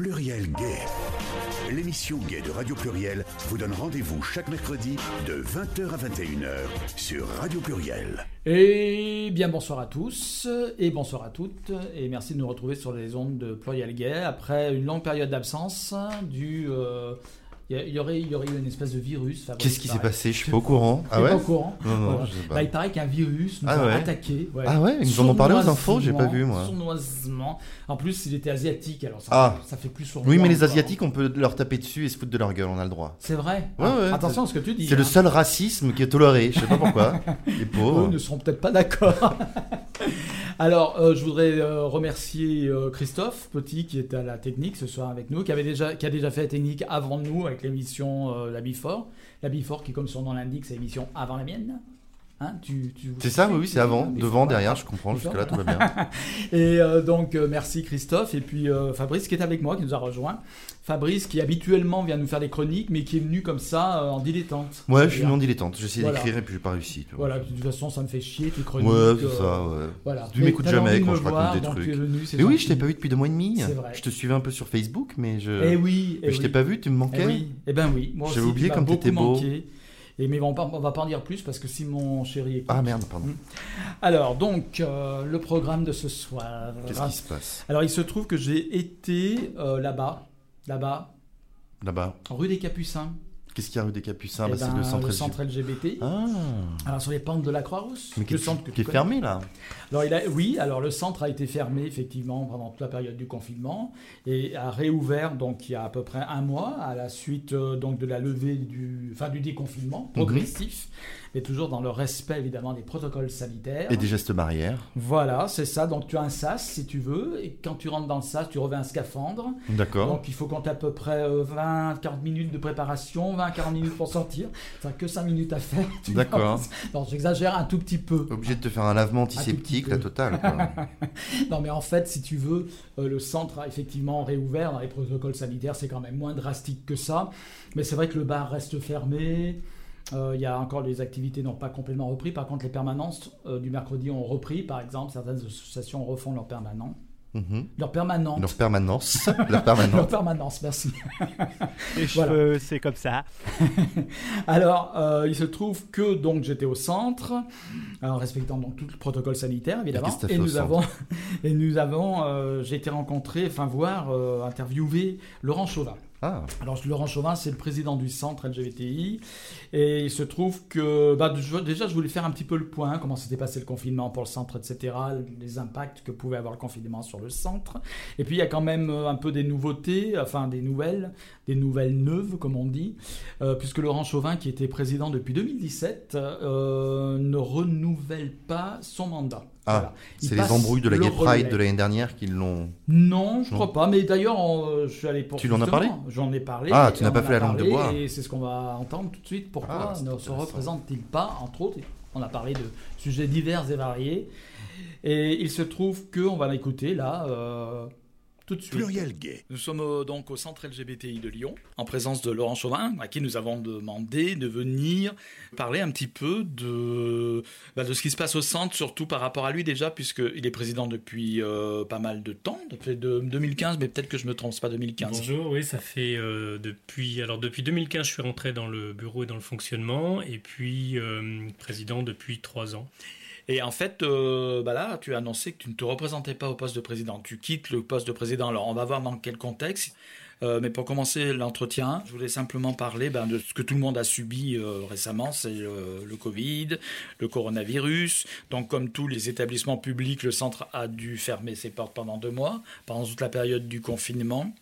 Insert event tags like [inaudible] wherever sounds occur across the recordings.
Pluriel Gay. L'émission Gay de Radio Pluriel vous donne rendez-vous chaque mercredi de 20h à 21h sur Radio Pluriel. Et bien bonsoir à tous et bonsoir à toutes et merci de nous retrouver sur les ondes de Pluriel Gay après une longue période d'absence du euh, il y, aurait, il y aurait eu une espèce de virus. Qu'est-ce qui s'est passé? Je suis pas au courant. Ah ouais pas au courant. Non, non, Voilà. Bah, il paraît qu'un virus nous Ah a ouais? attaqué. Ah ouais, ils nous en ont parlé aux infos, j'ai pas vu, moi. Sournoisement. En plus, il était asiatique, alors ça, Ah. ça fait plus sournois. Oui, mais les. Asiatiques, on peut leur taper dessus et se foutre de leur gueule, on a le droit. C'est vrai. Ouais, ouais, Attention à ce que tu dis. C'est le hein. seul racisme qui est toléré, je sais pas pourquoi. [laughs] Les Eux pauvres. ne seront peut-être pas d'accord. [laughs] Alors, euh, je voudrais euh, remercier euh, Christophe Petit qui est à la technique ce soir avec nous, qui, avait déjà, qui a déjà fait la technique avant nous avec l'émission euh, La Before. La Before qui, comme son nom l'indique, c'est l'émission avant la mienne. Hein, tu, tu- C'est ça, oui, c'est avant, devant, derrière, je comprends, jusque-là tout va bien. [laughs] Et euh, donc, euh, merci Christophe. Et puis euh, Fabrice qui est avec moi, qui nous a rejoint. Fabrice qui habituellement vient nous faire des chroniques, mais qui est venu comme ça en dilettante. Ouais, je suis non dilettante, j'ai essayé Voilà. d'écrire et puis j'ai pas réussi. Voilà, de toute façon, ça me fait chier, tes chroniques. Ouais, c'est ça, ouais. Voilà. Tu m'écoutes jamais quand je raconte voir, des trucs. venu, Mais oui, je t'ai pas vu depuis deux mois et demi. C'est vrai. Je te suivais un peu sur Facebook, mais je. Eh oui, eh mais je t'ai pas vu, tu me manquais. Eh oui, eh ben oui. J'avais oublié comme t'étais beau. manqué. Et mais on on va pas en dire plus parce que si mon chéri écoute. Ah merde, pardon. Alors donc euh, le programme de ce soir. Qu'est-ce qui se passe? Alors il se trouve que j'ai été euh, là-bas, là-bas, là-bas rue des Capucins. Qu'est-ce qu'il y a rue des Capucins? Eh Bah, C'est ben, le centre LGBT. Ah Alors sur les pentes de la Croix-Rousse. Mais qui le est, centre que qui est connais. fermé là Alors il a, oui, alors le centre a été fermé effectivement pendant toute la période du confinement et a réouvert donc il y a à peu près un mois à la suite euh, donc de la levée du, enfin du déconfinement progressif, mais toujours dans le respect évidemment des protocoles sanitaires. Et des gestes barrières. Voilà, c'est ça. Donc tu as un sas si tu veux et quand tu rentres dans le sas, tu revêts un scaphandre. D'accord. Donc il faut compter à peu près 20-40 minutes de préparation, 20-40 minutes pour sortir. Ça que 5 minutes à faire. [laughs] D'accord. Non, j'exagère un tout petit peu. Obligé de te faire un lavement antiseptique, la totale. quoi. [laughs] Non, mais en fait, si tu veux, euh, le centre a effectivement réouvert dans les protocoles sanitaires. C'est quand même moins drastique que ça. Mais c'est vrai que le bar reste fermé. Euh, Il y a encore les activités n'ont pas complètement repris. Par contre, les permanences euh, du mercredi ont repris. Par exemple, certaines associations refont leur permanent. Mhm. Leur permanente. Leur permanence. [laughs] Leur Leur permanence. permanence, merci. Les Voilà. cheveux, c'est comme ça. [laughs] Alors, euh, il se trouve que donc j'étais au centre, en respectant donc tout le protocole sanitaire évidemment, et, nous avons [laughs] et nous avons, euh, j'ai été rencontré, enfin voir, euh, interviewer Laurent Chauvin. Ah, Alors Laurent Chauvin, c'est le président du centre LGBTI, et il se trouve que bah, déjà je voulais faire un petit peu le point, comment s'était passé le confinement pour le centre, etc., les impacts que pouvait avoir le confinement sur le centre. Et puis il y a quand même euh, un peu des nouveautés, enfin des nouvelles, des nouvelles neuves comme on dit, euh, puisque Laurent Chauvin, qui était président depuis 2017, euh, ne renouvelle pas son mandat. Ah, Voilà. C'est les embrouilles de la Gay Pride de l'année dernière qui l'ont. Non, je Non. crois pas. Mais d'ailleurs, on- je suis allé pour. Tu l'en as parlé J'en ai parlé. Ah, tu n'as on pas fait la langue de bois. Et c'est ce qu'on va entendre tout de suite. Pourquoi Ah, ne se représente-t-il pas, entre autres On a parlé de sujets divers et variés. Et il se trouve qu'on va l'écouter là. euh, tout de suite. Pluriel Gay. Nous sommes euh, donc au centre LGBTI de Lyon, en présence de Laurent Chauvin, à qui nous avons demandé de venir parler un petit peu de, bah, de ce qui se passe au centre, surtout par rapport à lui déjà, puisqu'il est président depuis euh, pas mal de temps, depuis de- 2015, mais peut-être que je me trompe, c'est pas 2015. Bonjour, oui, ça fait euh, depuis alors depuis 2015, je suis rentré dans le bureau et dans le fonctionnement, et puis euh, président depuis trois ans. Et en fait, euh, bah là, tu as annoncé que tu ne te représentais pas au poste de président. Tu quittes le poste de président. Alors, on va voir dans quel contexte. Euh, mais pour commencer l'entretien, je voulais simplement parler ben, de ce que tout le monde a subi euh, récemment, c'est le Covid, le coronavirus. Donc, comme tous les établissements publics, le centre a dû fermer ses portes pendant deux mois, pendant toute la période du confinement.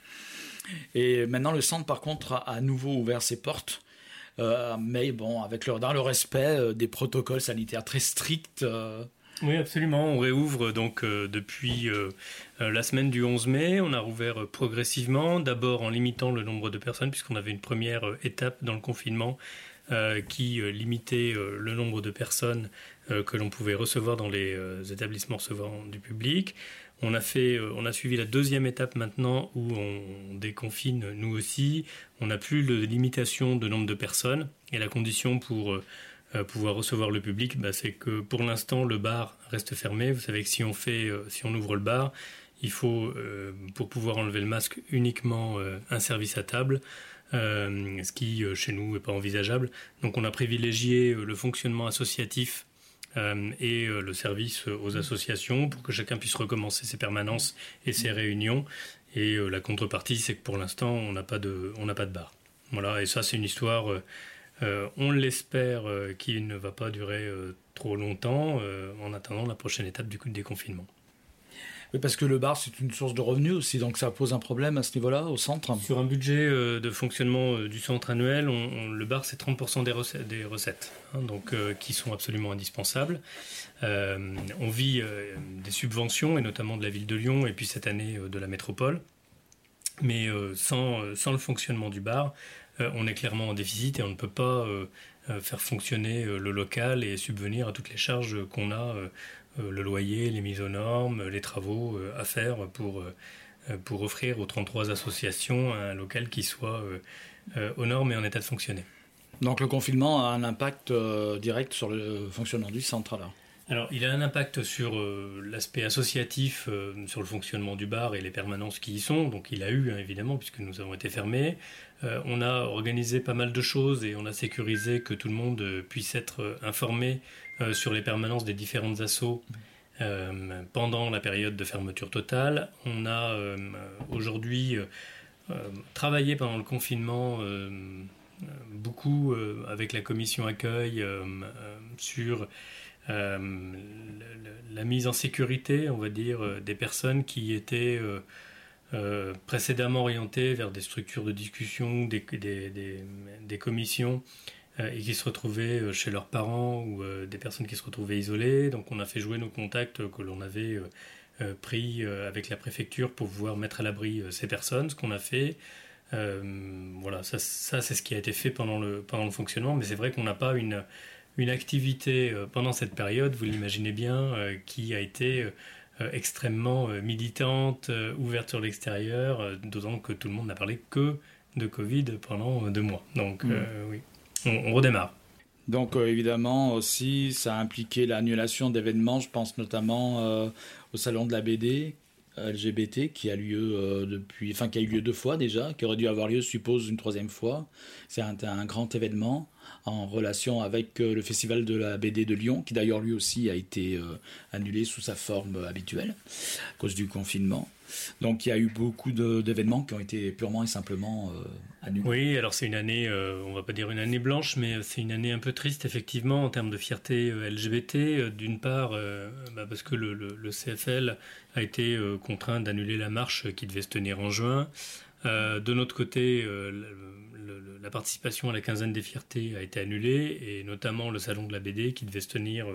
Et maintenant, le centre, par contre, a à nouveau ouvert ses portes. Euh, mais bon, avec le, le respect euh, des protocoles sanitaires très stricts. euh, Oui, absolument. On réouvre donc depuis la semaine du 11 mai. On a rouvert progressivement, d'abord en limitant le nombre de personnes, puisqu'on avait une première étape dans le confinement qui limitait le nombre de personnes que l'on pouvait recevoir dans les établissements recevant du public. On a, fait, euh, on a suivi la deuxième étape maintenant où on déconfine nous aussi. On n'a plus de limitation de nombre de personnes et la condition pour euh, euh, pouvoir recevoir le public, bah, c'est que pour l'instant le bar reste fermé. Vous savez que si on fait, si on ouvre le bar, il faut, pour pouvoir enlever le masque, uniquement un service à table. ce qui chez nous n'est pas envisageable. Donc on a privilégié le fonctionnement associatif et le service aux associations pour que chacun puisse recommencer ses permanences et ses réunions. Et la contrepartie, c'est que pour l'instant, on n'a pas de, on n'a pas de bar. Voilà, et ça, c'est une histoire, on l'espère, qui ne va pas durer trop longtemps en attendant la prochaine étape du coup de déconfinement. Parce que le bar, c'est une source de revenus aussi, donc ça pose un problème à ce niveau-là, au centre Sur un budget euh, de fonctionnement euh, du centre annuel, le bar, c'est 30% des recettes, hein, donc, euh, qui sont absolument indispensables. on vit des subventions, et notamment de la ville de Lyon, et puis cette année de la métropole. Mais sans, sans, le fonctionnement du bar, on est clairement en déficit et on ne peut pas faire fonctionner le local et subvenir à toutes les charges qu'on a le loyer, les mises aux normes, les travaux euh, à faire pour, euh, pour offrir aux 33 associations un local qui soit aux normes et en état de fonctionner. Donc le confinement a un impact direct sur le fonctionnement du centre alors? Alors, il a un impact sur l'aspect associatif, sur le fonctionnement du bar et les permanences qui y sont. Donc, il a eu, hein, évidemment, puisque nous avons été fermés. On a organisé pas mal de choses et on a sécurisé que tout le monde puisse être informé euh, sur les permanences des différentes assauts euh, pendant la période de fermeture totale. On a euh, aujourd'hui travaillé pendant le confinement beaucoup avec la commission accueil sur la mise en sécurité, on va dire, des personnes qui étaient précédemment orientées vers des structures de discussion, des, des commissions euh, et qui se retrouvaient euh, chez leurs parents ou euh, des personnes qui se retrouvaient isolées. Donc on a fait jouer nos contacts que l'on avait pris avec la préfecture pour pouvoir mettre à l'abri ces personnes, ce qu'on a fait. voilà, ça, c'est ce qui a été fait pendant le, fonctionnement, mais c'est vrai qu'on n'a pas une activité pendant cette période, vous l'imaginez bien, qui a été extrêmement militante, ouverte sur l'extérieur, d'autant que tout le monde n'a parlé que de Covid pendant deux mois. Donc mmh. oui on, redémarre. Donc euh, évidemment aussi, ça a impliqué l'annulation d'événements, je pense notamment euh, au salon de la BD euh, LGBT qui a lieu depuis, enfin qui a eu lieu deux fois déjà, qui aurait dû avoir lieu, je suppose, une troisième fois. C'est un, un, grand événement en relation avec le festival de la BD de Lyon, qui d'ailleurs lui aussi a été annulé sous sa forme habituelle à cause du confinement. Donc il y a eu beaucoup d'événements qui ont été purement et simplement euh, annulés. Oui, alors c'est une année, euh, on va pas dire une année blanche, mais c'est une année un peu triste effectivement en termes de fierté euh, LGBT. D'une part, bah, parce que le, CFL a été contraint d'annuler la marche qui devait se tenir en juin. de notre côté, la participation à la quinzaine des fiertés a été annulée, et notamment le salon de la BD qui devait se tenir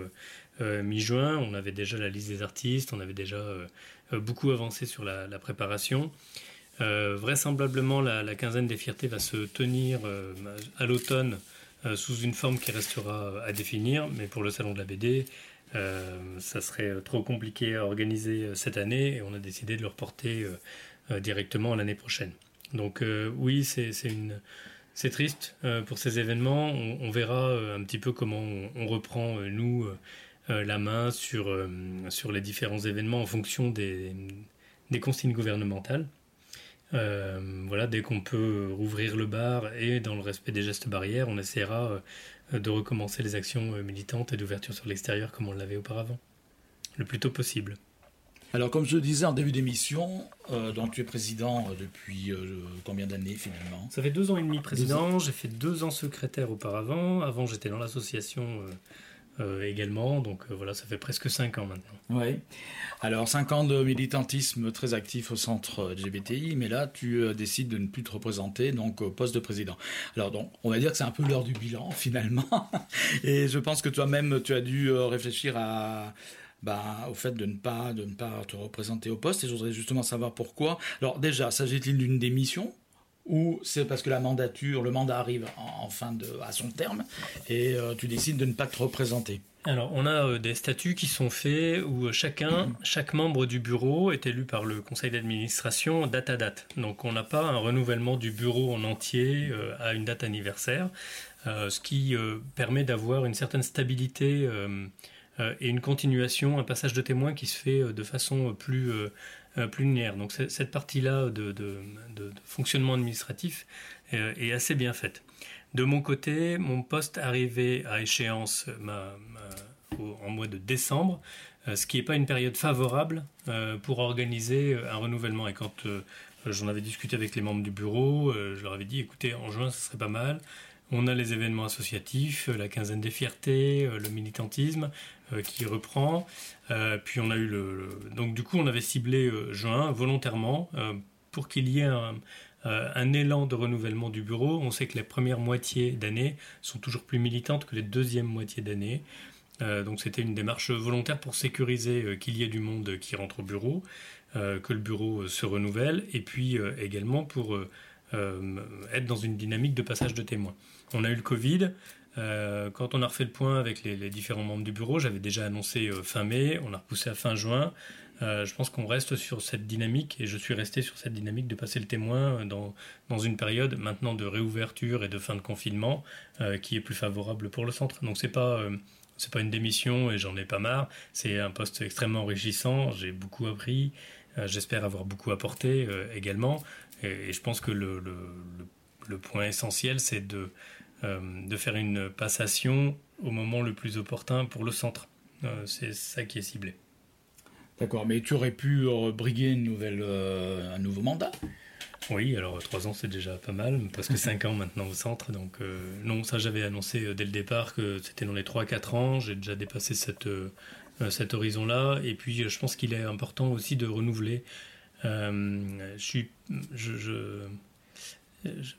mi-juin. On avait déjà la liste des artistes, on avait déjà euh, beaucoup avancé sur la, préparation. Euh, vraisemblablement, la, quinzaine des fiertés va se tenir euh, à l'automne sous une forme qui restera à définir, mais pour le salon de la BD, ça serait trop compliqué à organiser cette année et on a décidé de le reporter directement l'année prochaine. Donc oui, c'est triste pour ces événements. On, verra un petit peu comment on reprend nous euh, la main sur, euh, les différents événements en fonction des, consignes gouvernementales. Euh, voilà, dès qu'on peut rouvrir le bar et dans le respect des gestes barrières, on essaiera de recommencer les actions militantes et d'ouverture sur l'extérieur comme on l'avait auparavant, le plus tôt possible. Alors, comme je le disais en début d'émission, donc tu es président depuis combien d'années finalement? Ça fait deux ans et demi président. J'ai fait deux ans secrétaire auparavant. Avant, j'étais dans l'association euh, également. Donc euh, voilà, ça fait presque 5 ans maintenant. Oui. Alors 5 ans de militantisme très actif au centre LGBTI, mais là tu euh, décides de ne plus te représenter donc au poste de président. Alors donc on va dire que c'est un peu l'heure du bilan [laughs] finalement. Et je pense que toi-même tu as dû réfléchir à bah, au fait de ne pas de ne pas te représenter au poste et je voudrais justement savoir pourquoi. Alors déjà, s'agit-il d'une démission ou c'est parce que la mandature, le mandat arrive en, fin de, à son terme et euh, tu décides de ne pas te représenter? Alors, on a euh, des statuts qui sont faits où chacun, chaque membre du bureau est élu par le conseil d'administration date à date. Donc, on n'a pas un renouvellement du bureau en entier euh, à une date anniversaire, ce qui permet d'avoir une certaine stabilité et une continuation, un passage de témoin qui se fait de façon plus plus linéaire. Donc cette partie-là de, fonctionnement administratif est assez bien faite. De mon côté, mon poste arrivait à échéance en mois de décembre, ce qui n'est pas une période favorable pour organiser un renouvellement. Et quand j'en avais discuté avec les membres du bureau, je leur avais dit, écoutez, en juin, ce serait pas mal. On a les événements associatifs, la quinzaine des fiertés, le militantisme qui reprend. puis on a eu le, Donc du coup, on avait ciblé juin volontairement pour qu'il y ait un, un, élan de renouvellement du bureau. On sait que les premières moitiés d'année sont toujours plus militantes que les deuxièmes moitiés d'année. donc c'était une démarche volontaire pour sécuriser qu'il y ait du monde qui rentre au bureau, que le bureau se renouvelle, et puis également pour être dans une dynamique de passage de témoins. On a eu le Covid. Euh, quand on a refait le point avec les, différents membres du bureau, j'avais déjà annoncé euh, fin mai, on a repoussé à fin juin. Euh, je pense qu'on reste sur cette dynamique et je suis resté sur cette dynamique de passer le témoin dans, dans une période maintenant de réouverture et de fin de confinement qui est plus favorable pour le centre. Donc c'est pas c'est pas une démission et j'en ai pas marre. C'est un poste extrêmement enrichissant. J'ai beaucoup appris. J'espère avoir beaucoup apporté également. Et, je pense que le, le, point essentiel, c'est de de faire une passation au moment le plus opportun pour le centre. Euh, c'est ça qui est ciblé. D'accord, mais tu aurais pu briguer une nouvelle, euh, un nouveau mandat oui, alors trois ans c'est déjà pas mal, presque cinq ans maintenant au centre. Donc non, ça j'avais annoncé dès le départ que c'était dans les 3-4 ans, j'ai déjà dépassé cette, cet horizon-là. Et puis je pense qu'il est important aussi de renouveler. je suis, je, je, je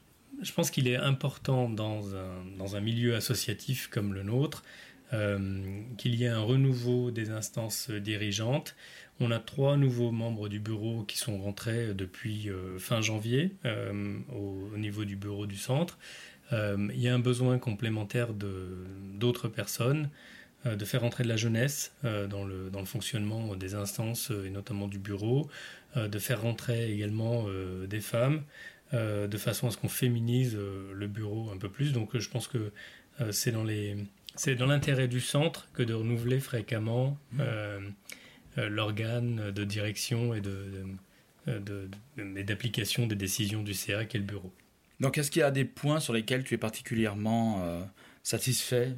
pense qu'il est important dans un, dans un, milieu associatif comme le nôtre euh, qu'il y ait un renouveau des instances dirigeantes. On a trois nouveaux membres du bureau qui sont rentrés depuis euh, fin janvier euh, au, niveau du bureau du centre. il y a un besoin complémentaire d'autres personnes, de faire entrer de la jeunesse dans, le, dans le fonctionnement des instances et notamment du bureau, de faire rentrer également des femmes. Euh, de façon à ce qu'on féminise euh, le bureau un peu plus. Donc euh, je pense que c'est dans les c'est dans l'intérêt du centre que de renouveler fréquemment mmh. l'organe de direction et de, d'application des décisions du CA qui est le bureau. Donc est-ce qu'il y a des points sur lesquels tu es particulièrement satisfait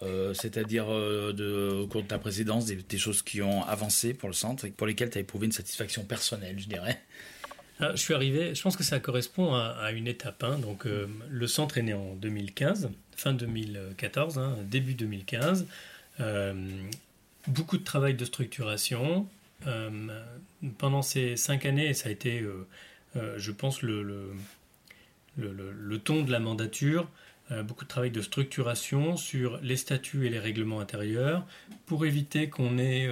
c'est-à-dire au cours de ta présidence, des, des, choses qui ont avancé pour le centre et pour lesquelles tu as éprouvé une satisfaction personnelle, je dirais? Ah, je suis arrivé, je pense que ça correspond à, une étape. Hein. donc, euh, le centre est né en 2015, fin 2014, hein, début 2015. Euh, beaucoup de travail de structuration. Euh, pendant ces cinq années, ça a été, je pense, le, ton de la mandature. beaucoup de travail de structuration sur les statuts et les règlements intérieurs pour éviter qu'on ait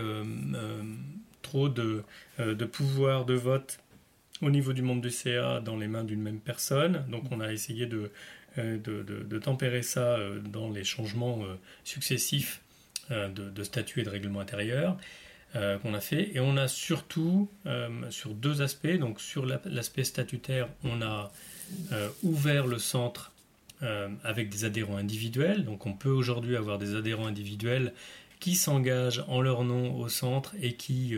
trop de, de pouvoir de vote au niveau du monde du CA dans les mains d'une même personne. Donc on a essayé de, euh, de, tempérer ça euh, dans les changements euh, successifs de, statut et de règlement intérieur qu'on a fait. Et on a surtout, sur deux aspects, donc sur l'aspect statutaire, on a ouvert le centre avec des adhérents individuels. Donc on peut aujourd'hui avoir des adhérents individuels qui s'engagent en leur nom au centre et qui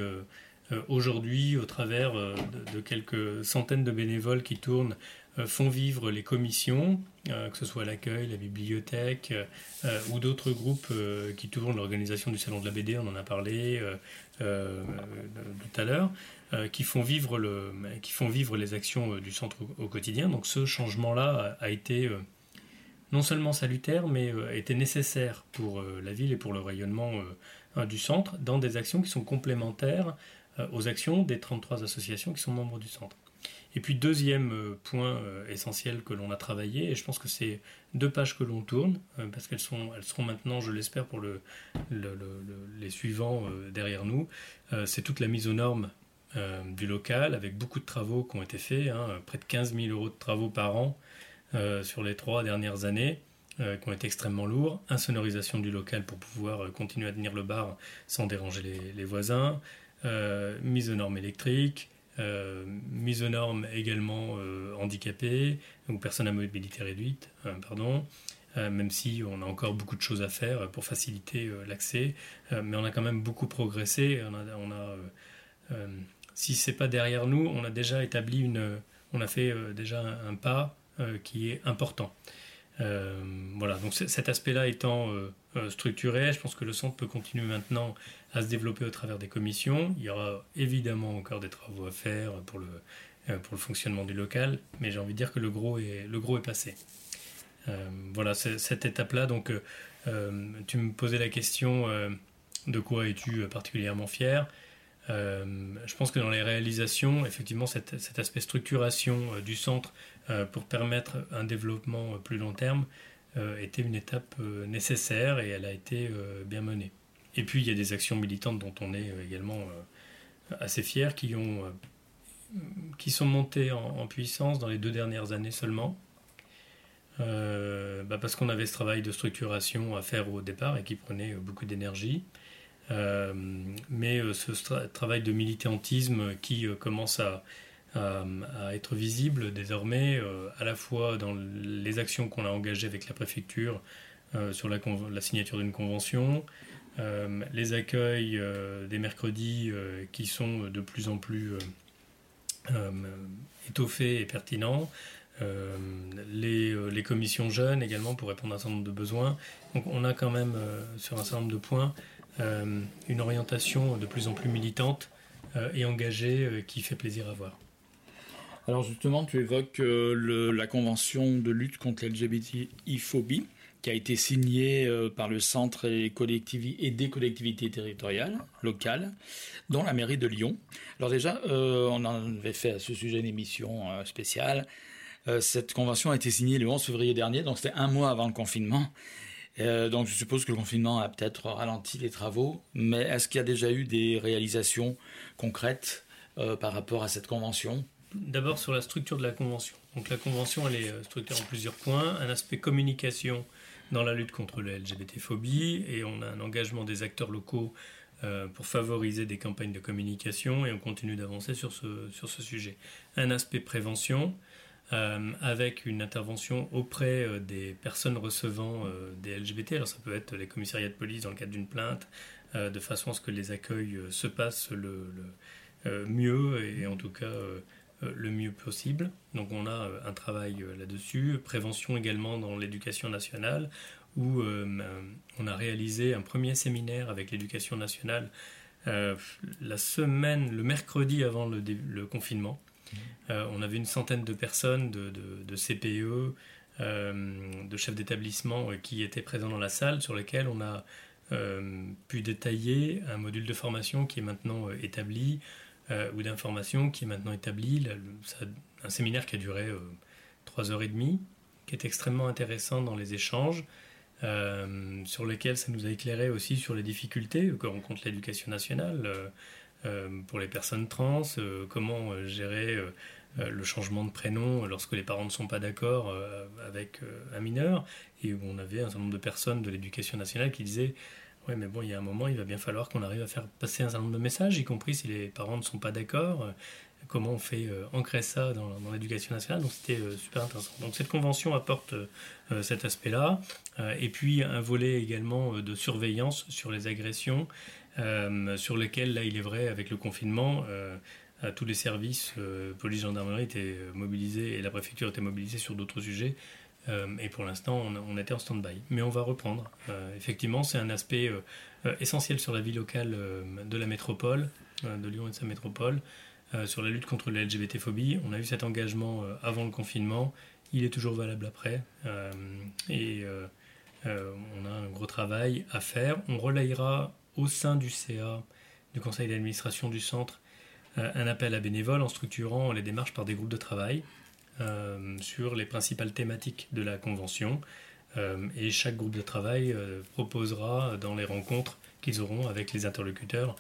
aujourd'hui, au travers euh, de, quelques centaines de bénévoles qui tournent, euh, font vivre les commissions, que ce soit l'accueil, la bibliothèque ou d'autres groupes qui tournent l'organisation du Salon de la BD, on en a parlé tout à l'heure, qui, font vivre les actions du centre au, quotidien. Donc ce changement-là a, été non seulement salutaire, mais a été nécessaire pour la ville et pour le rayonnement du centre dans des actions qui sont complémentaires euh, aux actions des 33 associations qui sont membres du centre. Et puis deuxième euh, point euh, essentiel que l'on a travaillé, et je pense que c'est deux pages que l'on tourne, parce qu'elles sont, elles seront maintenant, je l'espère, pour le, les suivants derrière nous, c'est toute la mise aux normes du local, avec beaucoup de travaux qui ont été faits, hein, près de 15 000 euros de travaux par an sur les trois dernières années. qui ont été extrêmement lourds, insonorisation du local pour pouvoir continuer à tenir le bar sans déranger les, voisins, euh, mise aux normes électriques, euh, mise aux normes également euh, handicapées ou personnes à mobilité réduite, pardon. même si on a encore beaucoup de choses à faire pour faciliter l'accès, mais on a quand même beaucoup progressé. On a, si c'est pas derrière nous, on a déjà établi une, on a fait déjà un, pas qui est important. Voilà, donc cet aspect-là étant structuré, je pense que le centre peut continuer maintenant à se développer au travers des commissions. Il y aura évidemment encore des travaux à faire pour le, pour le fonctionnement du local, mais j'ai envie de dire que le gros est, le gros est passé. voilà, cette étape-là, donc tu me posais la question de quoi es-tu particulièrement fier? Euh, je pense que dans les réalisations, effectivement, cet, aspect structuration euh, du centre euh, pour permettre un développement plus long terme était une étape nécessaire et elle a été bien menée. Et puis, il y a des actions militantes dont on est également assez fier, qui, ont, qui sont montées en, puissance dans les deux dernières années seulement. Bah, parce qu'on avait ce travail de structuration à faire au départ et qui prenait beaucoup d'énergie. Euh, mais euh, ce travail de militantisme qui euh, commence à, être visible désormais, à la fois dans les actions qu'on a engagées avec la préfecture sur la, la signature d'une convention, les accueils des mercredis qui sont de plus en plus étoffés et pertinents, les, commissions jeunes également pour répondre à un certain nombre de besoins. Donc on a quand même sur un certain nombre de points euh, une orientation de plus en plus militante euh, et engagée euh, qui fait plaisir à voir. Alors justement, tu évoques la convention de lutte contre l'LGBTI-phobie qui a été signée par le centre et, des collectivités territoriales locales, dont la mairie de Lyon. Alors déjà, on en avait fait à ce sujet une émission spéciale. cette convention a été signée le 11 février dernier, donc c'était un mois avant le confinement. Euh, donc je suppose que le confinement a peut-être ralenti les travaux, mais est-ce qu'il y a déjà eu des réalisations concrètes euh, par rapport à cette convention? D'abord sur la structure de la convention. Donc la convention elle est euh, structurée en plusieurs points. Un aspect communication dans la lutte contre la LGBT-phobie et on a un engagement des acteurs locaux pour favoriser des campagnes de communication et on continue d'avancer sur ce, sur ce sujet. Un aspect prévention euh, avec une intervention auprès euh, des personnes recevant euh, des LGBT. Alors ça peut être les commissariats de police dans le cadre d'une plainte, de façon à ce que les accueils se passent le, mieux et en tout cas le mieux possible. Donc on a un travail là-dessus. Prévention également dans l'éducation nationale, où on a réalisé un premier séminaire avec l'éducation nationale la semaine, le mercredi avant le confinement. Euh, on avait une centaine de personnes, de, CPE, euh, de chefs d'établissement euh, qui étaient présents dans la salle, sur lesquels on a pu détailler un module de formation qui est maintenant établi, ou d'information qui est maintenant établi. un séminaire qui a duré trois heures et demie, qui est extrêmement intéressant dans les échanges. sur lesquels ça nous a éclairé aussi sur les difficultés que rencontre l'éducation nationale. Euh, pour les personnes trans, euh, comment euh, gérer le changement de prénom lorsque les parents ne sont pas d'accord avec un mineur, et on avait un certain nombre de personnes de l'éducation nationale qui disaient oui, mais bon, il y a un moment, il va bien falloir qu'on arrive à faire passer un certain nombre de messages, y compris si les parents ne sont pas d'accord. comment on fait ancrer ça dans, l'éducation nationale Donc c'était super intéressant. Donc cette convention apporte cet aspect-là. et puis un volet également de surveillance sur les agressions euh, sur lesquels, là, il est vrai, avec le confinement, euh, tous les services, euh, police, gendarmerie étaient mobilisés et la préfecture était mobilisée sur d'autres sujets. Et pour l'instant, on, était en stand-by. Mais on va reprendre. effectivement, c'est un aspect essentiel sur la vie locale de la métropole, de Lyon et de sa métropole, sur la lutte contre la LGBT-phobie. On a eu cet engagement avant le confinement. Il est toujours valable après. et on a un gros travail à faire. On relayera au sein du CA, du conseil d'administration du centre, euh, un appel à bénévoles en structurant les démarches par des groupes de travail euh, sur les principales thématiques de la convention. Euh, et chaque groupe de travail proposera dans les rencontres qu'ils auront avec les interlocuteurs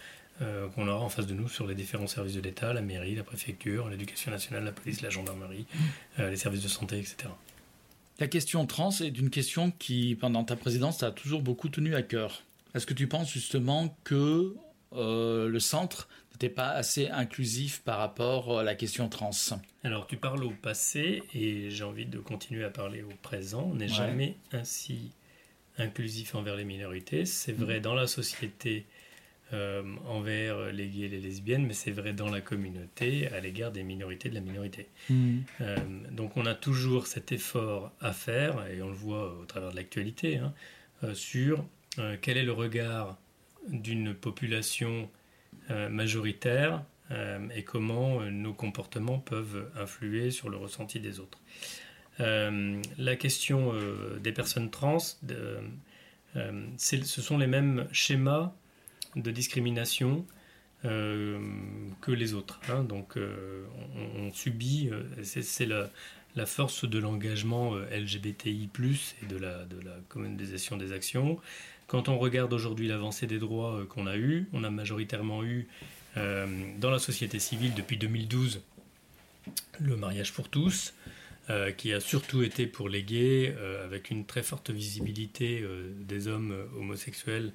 qu'on aura en face de nous sur les différents services de l'État, la mairie, la préfecture, l'éducation nationale, la police, la gendarmerie, les services de santé, etc. La question trans est une question qui, pendant ta présidence, a toujours beaucoup tenu à cœur. Est-ce que tu penses justement que euh, le centre n'était pas assez inclusif par rapport à la question trans Alors tu parles au passé et j'ai envie de continuer à parler au présent. On n'est jamais ainsi inclusif envers les minorités. C'est vrai mm. dans la société euh, envers les gays et les lesbiennes, mais c'est vrai dans la communauté à l'égard des minorités de la minorité. Hmm. Euh, donc on a toujours cet effort à faire, et on le voit au travers de l'actualité, hein, euh, sur euh, quel est le regard d'une population euh, majoritaire euh, et comment euh, nos comportements peuvent influer sur le ressenti des autres. Euh, la question euh, des personnes trans, euh, ce sont les mêmes schémas de discrimination euh, que les autres. hein. Donc euh, on, subit, euh, c'est la, force de l'engagement euh, LGBTI+, et de la, de des actions. Quand on regarde aujourd'hui l'avancée des droits euh, qu'on a eu, on a majoritairement eu euh, dans la société civile depuis 2012 le mariage pour tous, euh, qui a surtout été pour les gays, avec une très forte visibilité des hommes homosexuels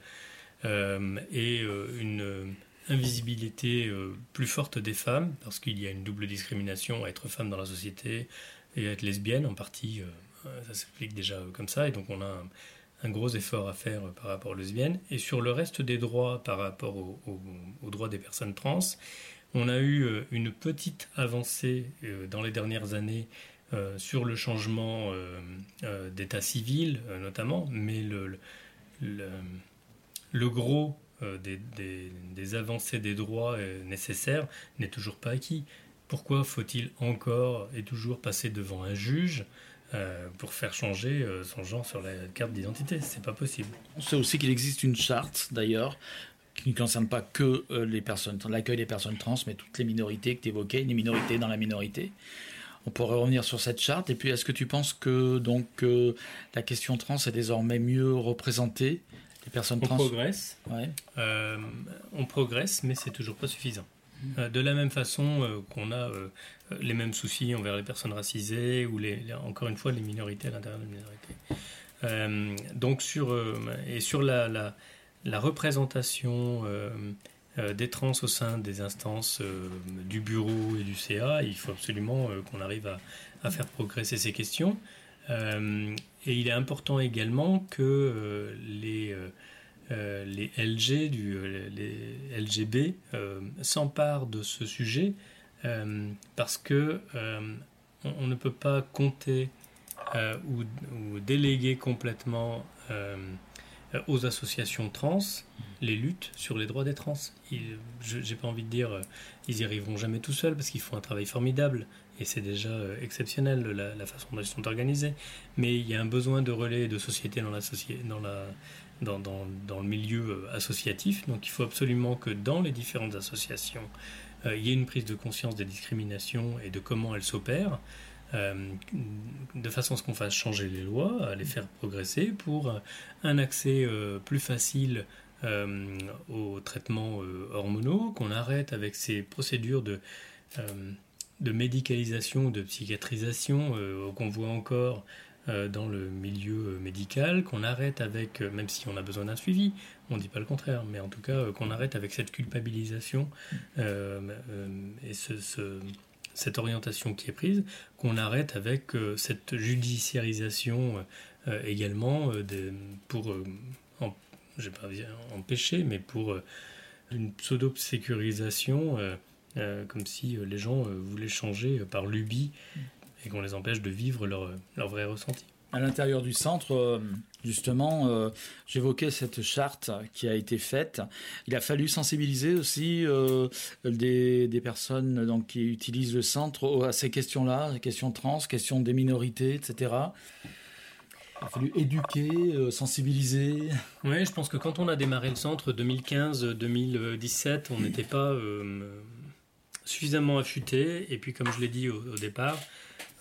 et une invisibilité plus forte des femmes, parce qu'il y a une double discrimination à être femme dans la société et à être lesbienne, en partie, ça s'explique déjà comme ça, et donc on a un gros effort à faire par rapport aux lesbiennes. Et sur le reste des droits par rapport au- au- aux droits des personnes trans, on a eu euh, une petite avancée euh, dans les dernières années euh, sur le changement d'état civil, notamment, mais le, le, gros des, avancées des droits nécessaires n'est toujours pas acquis. Pourquoi faut-il encore et toujours passer devant un juge euh, pour faire changer euh, son genre sur la carte d'identité C'est pas possible. On sait aussi qu'il existe une charte, d'ailleurs, qui ne concerne pas que euh, les personnes, l'accueil des personnes trans, mais toutes les minorités que tu évoquais, les minorités dans la minorité. On pourrait revenir sur cette charte. Et puis, est-ce que tu penses que donc euh, la question trans est désormais mieux représentée Les personnes On trans? progresse, Ouais. Euh, on progresse, mais c'est toujours pas suffisant. Euh, de la même façon euh, qu'on a euh, les mêmes soucis envers les personnes racisées ou encore une fois les minorités à l'intérieur des minorités. Donc sur et sur la, représentation des trans au sein des instances du bureau et du CA, il faut absolument qu'on arrive à, faire progresser ces questions. Et il est important également que les euh, les LG, du, euh, les LGB, euh, s'emparent de ce sujet parce que on, ne peut pas compter ou, déléguer complètement aux associations trans les luttes sur les droits des trans. J'ai pas envie de dire ils y arriveront jamais tout seuls parce qu'ils font un travail formidable et c'est déjà exceptionnel la, façon dont ils sont organisés. Mais il y a un besoin de relais et de société dans la dans la dans, le milieu euh, associatif. Donc il faut absolument que dans les différentes associations, euh, il y ait une prise de conscience des discriminations et de comment elles s'opèrent, euh, de façon à ce qu'on fasse changer les lois, à les faire progresser pour un accès plus facile aux traitements hormonaux, qu'on arrête avec ces procédures de... de médicalisation, de psychiatrisation qu'on voit encore dans le milieu euh, médical, qu'on arrête avec, euh, même si on a besoin d'un suivi, on ne dit pas le contraire, mais en tout cas euh, qu'on arrête avec cette culpabilisation euh, euh, et ce- ce- cette orientation qui est prise, qu'on arrête avec euh, cette judiciarisation euh, également euh, pour, euh, en- je vais pas dire empêcher, mais pour euh, une pseudo-sécurisation, euh, euh, comme si euh, les gens euh, voulaient changer euh, par lubie et qu'on les empêche de vivre leur, leur vrai ressenti. À l'intérieur du centre, euh, justement, euh, j'évoquais cette charte qui a été faite. Il a fallu sensibiliser aussi euh, des, des personnes donc, qui utilisent le centre à ces questions-là, questions trans, questions des minorités, etc. Il a fallu éduquer, euh, sensibiliser. Oui, je pense que quand on a démarré le centre 2015-2017, on n'était pas euh, suffisamment affûté. Et puis, comme je l'ai dit au, au départ,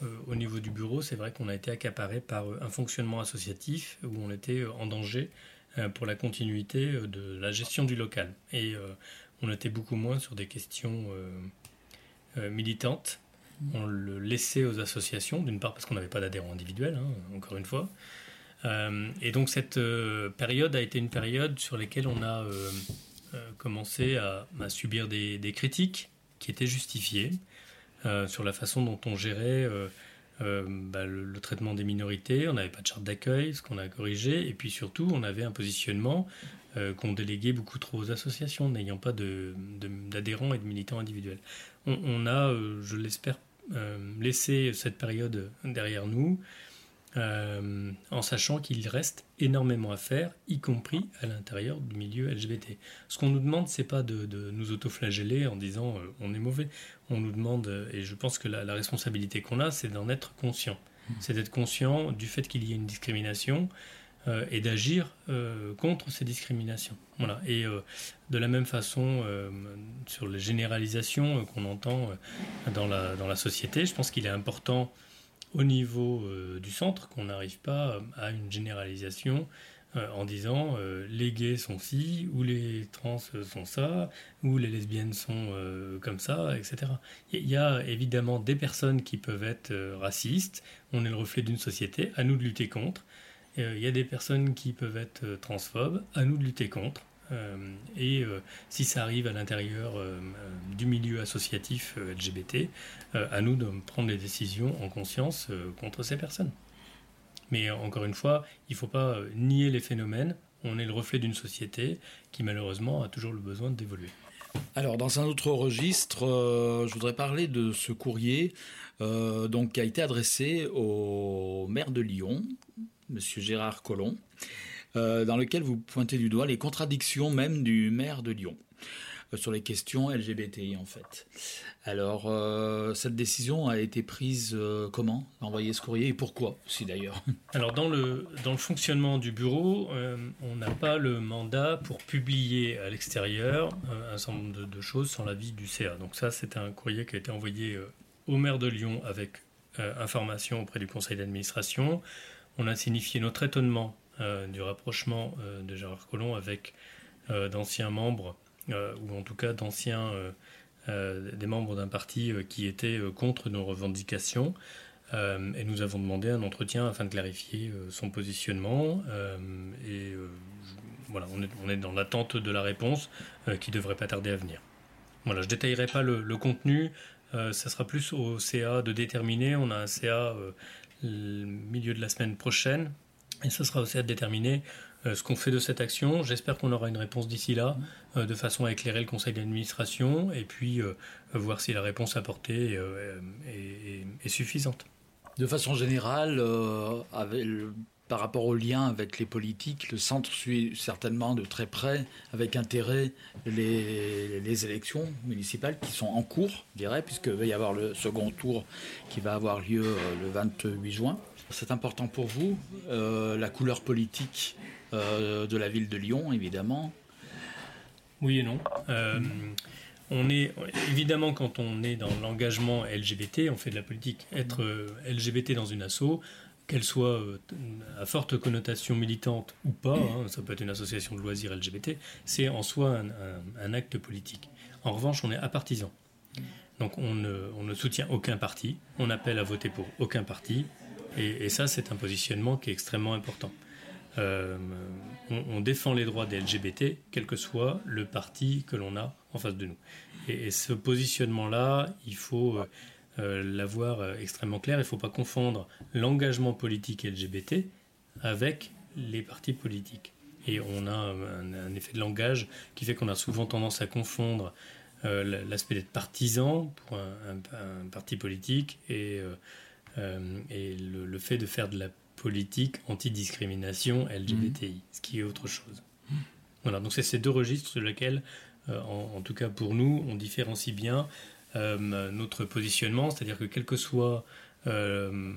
euh, au niveau du bureau, c'est vrai qu'on a été accaparé par euh, un fonctionnement associatif où on était euh, en danger euh, pour la continuité de la gestion du local. Et euh, on était beaucoup moins sur des questions militantes. On le laissait aux associations, d'une part parce qu'on n'avait pas d'adhérents individuels, hein, encore une fois. Et donc cette période a été une période sur laquelle on a commencé à, à subir des, des critiques qui étaient justifiées euh, sur la façon dont on gérait euh, euh, bah, le, le traitement des minorités. On n'avait pas de charte d'accueil, ce qu'on a corrigé, et puis surtout on avait un positionnement qu'on déléguait beaucoup trop aux associations, n'ayant pas d'adhérents et de militants individuels. On, a, je l'espère, laissé cette période derrière nous. En sachant qu'il reste énormément à faire, y compris à l'intérieur du milieu LGBT. Ce qu'on nous demande, c'est pas de, de, nous autoflageller en disant on est mauvais. On nous demande, et je pense que la, la responsabilité qu'on a, c'est d'en être conscient. Mmh. C'est d'être conscient du fait qu'il y ait une discrimination, euh, et d'agir euh, contre ces discriminations. Voilà. Et euh, de la même façon, sur les généralisations qu'on entend dans la, dans la société, je pense qu'il est important au niveau du centre qu'on n'arrive pas à une généralisation en disant les gays sont ci, ou les trans sont ça, ou les lesbiennes sont comme ça, etc. Il y a évidemment des personnes qui peuvent être racistes, on est le reflet d'une société, à nous de lutter contre. Euh, il y a des personnes qui peuvent être euh, transphobes, à nous de lutter contre. Euh, et si ça arrive à l'intérieur du milieu associatif LGBT, à nous de prendre les décisions en conscience contre ces personnes. Mais encore une fois, il ne faut pas nier les phénomènes. On est le reflet d'une société qui malheureusement a toujours le besoin d'évoluer. Alors, dans un autre registre, je voudrais parler de ce courrier donc, qui a été adressé au maire de Lyon, Monsieur Gérard Collomb, euh, dans lequel vous pointez du doigt les contradictions même du maire de Lyon euh, sur les questions LGBTI en fait. Alors, euh, cette décision a été prise comment? Envoyer ce courrier et pourquoi aussi d'ailleurs [laughs] Alors, dans le, dans le fonctionnement du bureau, on n'a pas le mandat pour publier à l'extérieur un certain nombre de, choses sans l'avis du CA. Donc ça, c'est un courrier qui a été envoyé au maire de Lyon avec information auprès du conseil d'administration on a signifié notre étonnement du rapprochement euh, de Gérard Collomb avec euh, d'anciens membres, ou en tout cas d'anciens des membres d'un parti qui étaient contre nos revendications. et nous avons demandé un entretien afin de clarifier son positionnement. et voilà, on est, dans l'attente de la réponse qui devrait pas tarder à venir. Voilà, je détaillerai pas le, le contenu. ça sera plus au CA de déterminer. On a un CA milieu de la semaine prochaine. Et ce sera aussi à déterminer euh, ce qu'on fait de cette action. J'espère qu'on aura une réponse d'ici là, euh, de façon à éclairer le conseil d'administration et puis euh, voir si la réponse apportée est, suffisante. De façon générale, par rapport au lien avec les politiques, le centre suit certainement de très près, avec intérêt, les, les élections municipales qui sont en cours, je dirais, puisqu'il va y avoir le second tour qui va avoir lieu le 28 juin. C'est important pour vous, euh, la couleur politique euh, de la ville de Lyon, évidemment. Oui et non. on est évidemment quand on est dans l'engagement LGBT, on fait de la politique. Être LGBT dans une asso, qu'elle soit euh, à forte connotation militante ou pas, hein, ça peut être une association de loisirs LGBT, c'est en soi un, acte politique. En revanche, on est apartisan. Donc on ne, soutient aucun parti, on appelle à voter pour aucun parti, et, ça c'est un positionnement qui est extrêmement important. Euh, on, défend les droits des LGBT, quel que soit le parti que l'on a en face de nous. Et, ce positionnement-là, il faut euh, euh, l'avoir extrêmement clair. Il ne faut pas confondre l'engagement politique LGBT avec les partis politiques. Et on a un, effet de langage qui fait qu'on a souvent tendance à confondre l'aspect d'être partisan pour un, parti politique et, et le, fait de faire de la politique anti-discrimination LGBTI, mmh. ce qui est autre chose. Voilà, donc c'est ces deux registres sur lesquels, en, tout cas pour nous, on différencie bien euh, notre positionnement, c'est-à-dire que quelle que soit euh,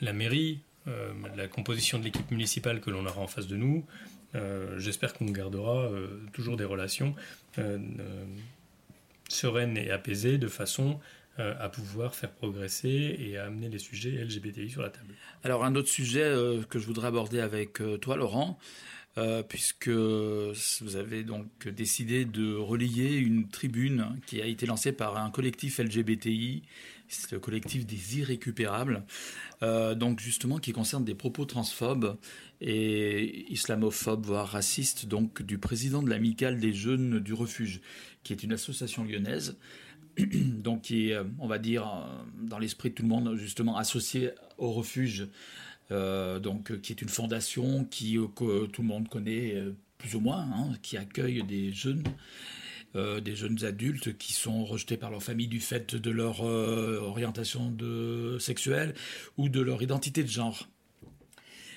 la mairie, euh, la composition de l'équipe municipale que l'on aura en face de nous, j'espère qu'on gardera toujours des relations sereines et apaisées de façon à pouvoir faire progresser et à amener les sujets LGBTI sur la table. Alors un autre sujet que je voudrais aborder avec toi, Laurent, euh, puisque vous avez donc décidé de relayer une tribune qui a été lancée par un collectif LGBTI, le collectif des irrécupérables, euh, donc justement qui concerne des propos transphobes et islamophobes, voire racistes, donc du président de l'amicale des jeunes du refuge, qui est une association lyonnaise, [clears throat] donc qui est, on va dire, dans l'esprit de tout le monde, justement associée au refuge donc, qui est une fondation qui, que tout le monde connaît plus ou moins, hein, qui accueille des jeunes. des jeunes adultes qui sont rejetés par leur famille du fait de leur orientation sexuelle ou de leur identité de genre.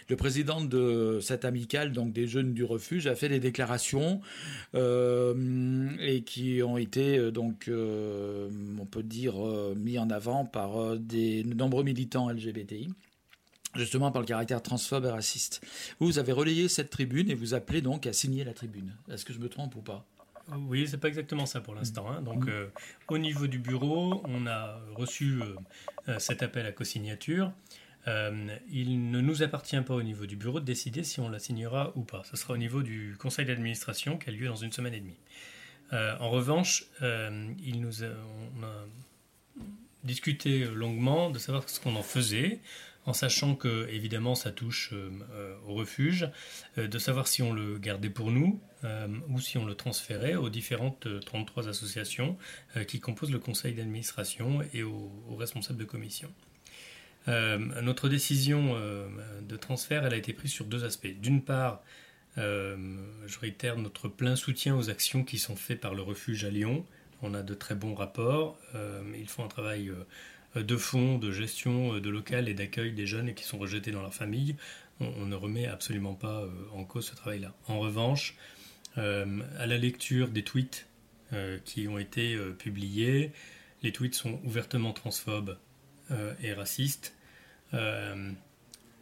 Le président de cette amicale, donc des jeunes du refuge, a fait des déclarations euh, et qui ont été euh, donc, euh, on peut dire, mis en avant par des nombreux militants LGBTI justement par le caractère transphobe et raciste. Vous avez relayé cette tribune et vous appelez donc à signer la tribune. Est-ce que je me trompe ou pas? Oui, c'est pas exactement ça pour l'instant. Hein. Donc, au niveau du bureau, on a reçu cet appel à co-signature. Euh, il ne nous appartient pas au niveau du bureau de décider si on la signera ou pas. Ce sera au niveau du conseil d'administration qui a lieu dans une semaine et demie. Euh, en revanche, euh, il nous a, on a discuté longuement de savoir ce qu'on en faisait, en sachant que évidemment ça touche au refuge, de savoir si on le gardait pour nous ou si on le transférait aux différentes 33 associations qui composent le conseil d'administration et aux responsables de commission. Euh, notre décision euh, de transfert, elle a été prise sur deux aspects. D'une part, euh, je réitère notre plein soutien aux actions qui sont faites par le refuge à Lyon. On a de très bons rapports. ils font un travail de fond, de gestion de local et d'accueil des jeunes qui sont rejetés dans leur famille. On, ne remet absolument pas en cause ce travail-là. En revanche, à la lecture des tweets qui ont été publiés, les tweets sont ouvertement transphobes et racistes. Euh,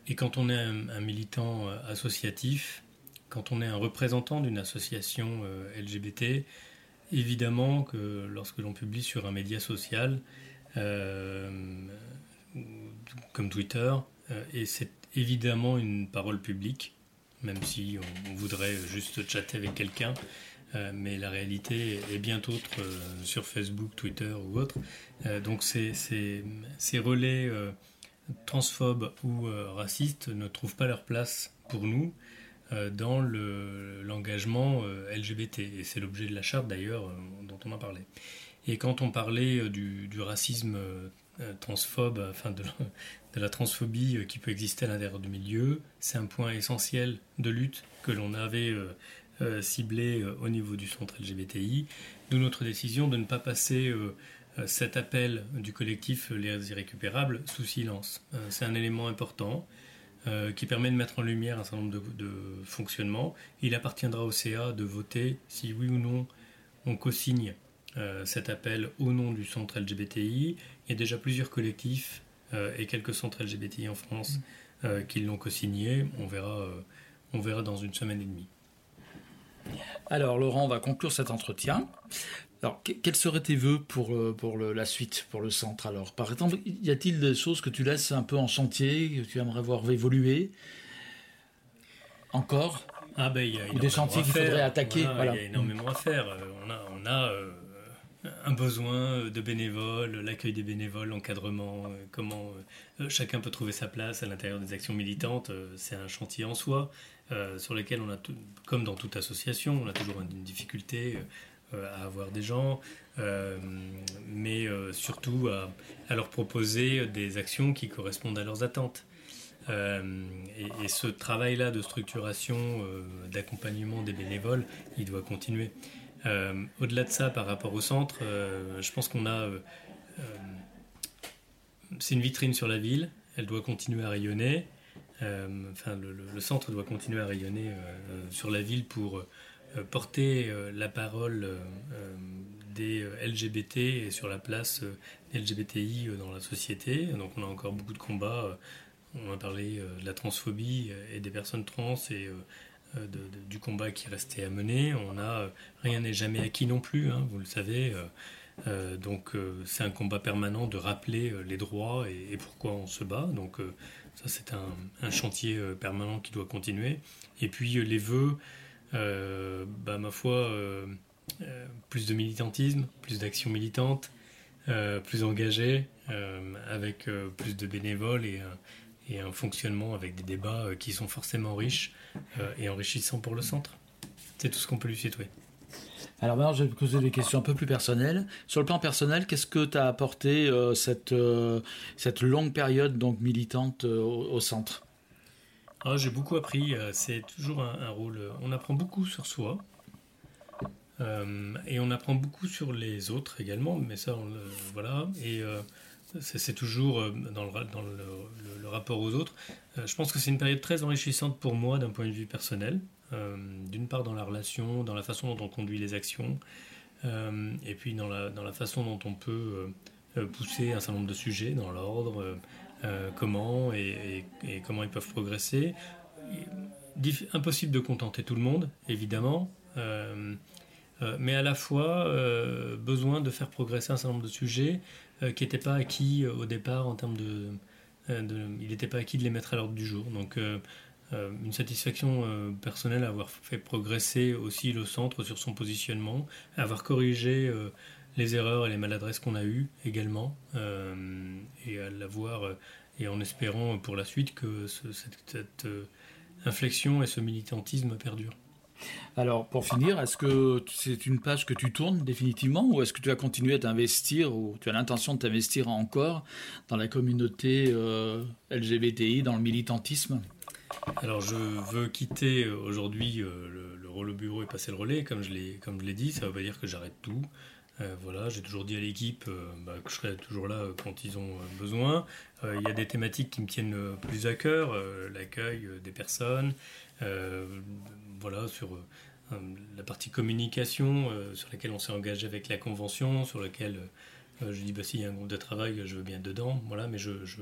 et quand on est un, militant euh, associatif, quand on est un représentant d'une association euh, LGBT, évidemment que lorsque l'on publie sur un média social, comme Twitter, et c'est évidemment une parole publique, même si on, voudrait juste chatter avec quelqu'un, mais la réalité est bien autre sur Facebook, Twitter ou autre. donc ces, relais transphobes ou euh, racistes ne trouvent pas leur place pour nous euh, dans l'engagement euh, LGBT. Et c'est l'objet de la charte d'ailleurs dont on a parlé. Et quand on parlait du, racisme transphobe, enfin de, [laughs] de, la transphobie qui peut exister à l'intérieur du milieu, c'est un point essentiel de lutte que l'on avait ciblé au niveau du centre LGBTI, d'où notre décision de ne pas passer euh, cet appel du collectif Les Irrécupérables sous silence. Euh, c'est un élément important euh, qui permet de mettre en lumière un certain nombre de, fonctionnements. Il appartiendra au CA de voter si oui ou non on co-signe cet appel au nom du centre LGBTI. Il y a déjà plusieurs collectifs et quelques centres LGBTI en France qui l'ont co-signé. On verra, on verra dans une semaine et demie. Alors Laurent, on va conclure cet entretien. Alors, quels seraient tes voeux pour, euh, pour la suite, pour le centre Alors, par exemple, y a-t-il des choses que tu laisses un peu en chantier, que tu aimerais voir évoluer Encore? Ah ben, y a Ou des chantiers qu'il faudrait attaquer Il y a énormément à faire. Euh, on a, on a euh, un besoin de bénévoles, l'accueil des bénévoles, l'encadrement, comment chacun peut trouver sa place à l'intérieur des actions militantes. C'est un chantier en soi sur lequel on a, comme dans toute association, on a toujours une difficulté euh, à avoir des gens, euh, mais euh, surtout à, leur proposer des actions qui correspondent à leurs attentes. Et, ce travail-là de structuration, d'accompagnement des bénévoles, il doit continuer. Au-delà de ça, par rapport au centre, je pense qu'on a... c'est une vitrine sur la ville, elle doit continuer à rayonner. Enfin, le, centre doit continuer à rayonner sur la ville pour euh, porter euh, la parole euh, des LGBT et sur la place des LGBTI dans la société. Donc on a encore beaucoup de combats. On a parlé de la transphobie et des personnes trans et du combat qui restait à mener. On a rien n'est jamais acquis non plus, hein, vous le savez. donc c'est un combat permanent de rappeler les droits et, pourquoi on se bat. Donc ça c'est un, chantier permanent qui doit continuer. Et puis les vœux. Euh, bah, ma foi, euh, euh, plus de militantisme, plus d'actions militantes, plus engagées, avec plus de bénévoles et, et, un fonctionnement avec des débats qui sont forcément riches et enrichissants pour le centre. C'est tout ce qu'on peut lui souhaiter. Alors maintenant, je vais poser des questions un peu plus personnelles. Sur le plan personnel, qu'est-ce que t'as apporté cette, cette longue période donc militante au centre? Ah, J'ai beaucoup appris. C'est toujours un, rôle. On apprend beaucoup sur soi. et on apprend beaucoup sur les autres également. Mais ça, voilà. Et c'est toujours dans, le, dans le, rapport aux autres. je pense que c'est une période très enrichissante pour moi d'un point de vue personnel. D'une part dans la relation, dans la façon dont on conduit les actions, et puis dans la, dans la façon dont on peut pousser un certain nombre de sujets dans l'ordre, euh, comment et, comment ils peuvent progresser. impossible de contenter tout le monde, évidemment, euh, euh, mais à la fois besoin de faire progresser un certain nombre de sujets qui n'étaient pas acquis au départ en termes de, il n'était pas acquis de les mettre à l'ordre du jour. Donc une satisfaction personnelle à avoir fait progresser aussi le centre sur son positionnement, à avoir corrigé les erreurs et les maladresses qu'on a eues également, euh, et à l'avoir, euh, et en espérant pour la suite que cette, euh, inflexion et ce militantisme perdurent. Alors, pour finir, est-ce que c'est une page que tu tournes définitivement ou est-ce que tu vas continuer à t'investir ou tu as l'intention de t'investir encore dans la communauté LGBTI, dans le militantisme? Alors, je veux quitter aujourd'hui le, rôle au bureau et passer le relais, comme je l'ai dit. Ça ne veut pas dire que j'arrête tout. Euh, voilà, j'ai toujours dit à l'équipe euh, bah, que je serai toujours là quand ils ont euh, besoin. Il y a des thématiques qui me tiennent plus à cœur, l'accueil des personnes, voilà, sur la partie communication sur laquelle on s'est engagé avec la convention, sur laquelle je dis bah s'il y a un groupe de travail, je veux bien dedans, voilà, mais je, je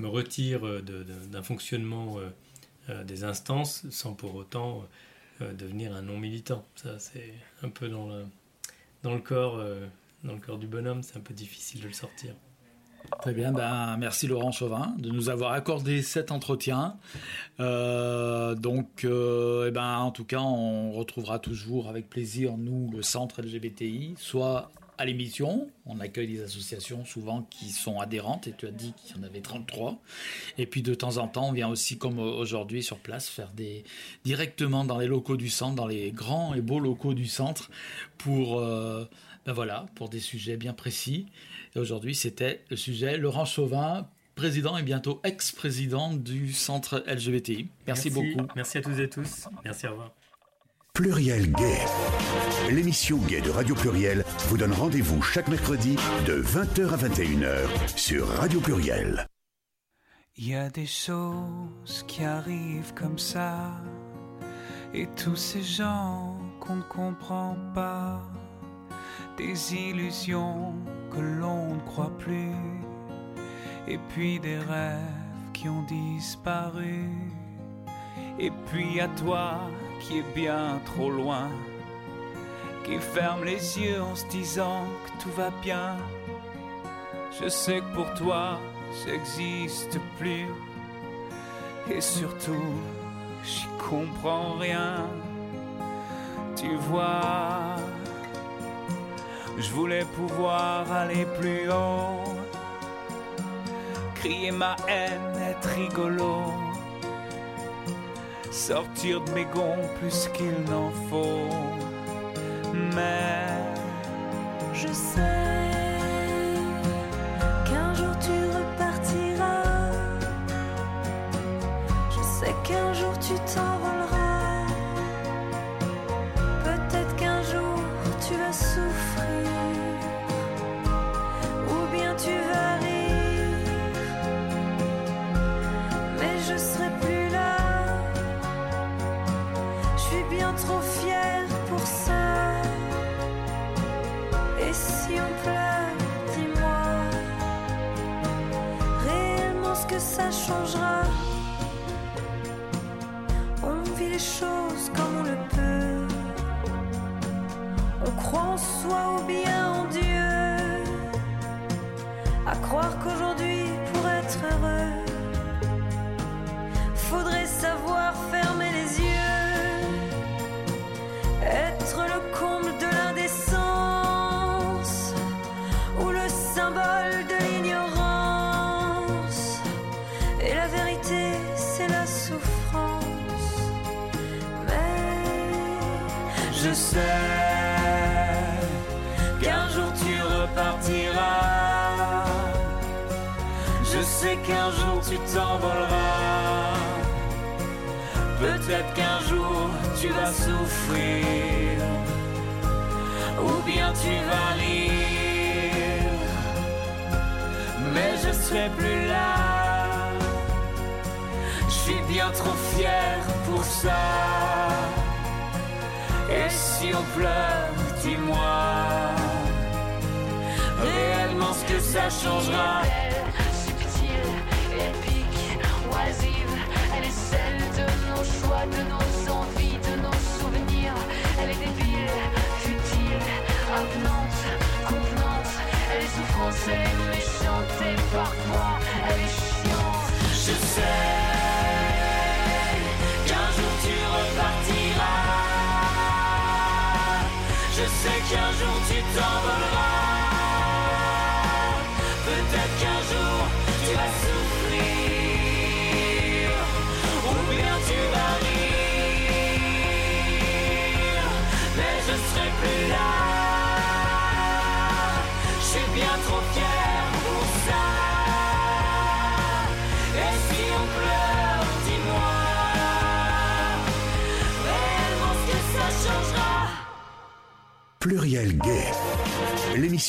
me retire d'un fonctionnement des instances sans pour autant devenir un non militant. Ça c'est un peu dans le dans le corps, euh, dans le corps du bonhomme, c'est un peu difficile de le sortir. Très bien, ben, merci Laurent Chauvin de nous avoir accordé cet entretien. Euh, donc, euh, eh ben, en tout cas, on retrouvera toujours avec plaisir, nous, le centre LGBTI, soit à l'émission. On accueille des associations souvent qui sont adhérentes, et tu as dit qu'il y en avait 33. Et puis de temps en temps, on vient aussi, comme aujourd'hui, sur place, faire des directement dans les locaux du centre, dans les grands et beaux locaux du centre, pour, euh, ben voilà, pour des sujets bien précis. Et aujourd'hui, c'était le sujet Laurent Chauvin, président et bientôt ex-président du centre LGBTI. Merci, Merci beaucoup. Merci à tous et tous. Merci, au revoir. Pluriel Gay. L'émission Gay de Radio Pluriel vous donne rendez-vous chaque mercredi de 20h à 21h sur Radio Pluriel. Il y a des choses qui arrivent comme ça, et tous ces gens qu'on ne comprend pas, des illusions que l'on ne croit plus, et puis des rêves qui ont disparu, et puis à toi qui est bien trop loin, qui ferme les yeux en se disant que tout va bien. Je sais que pour toi, j'existe plus. Et surtout, j'y comprends rien. Tu vois, je voulais pouvoir aller plus haut, crier ma haine, être rigolo sortir de mes gonds plus qu'il n'en faut. Mais je sais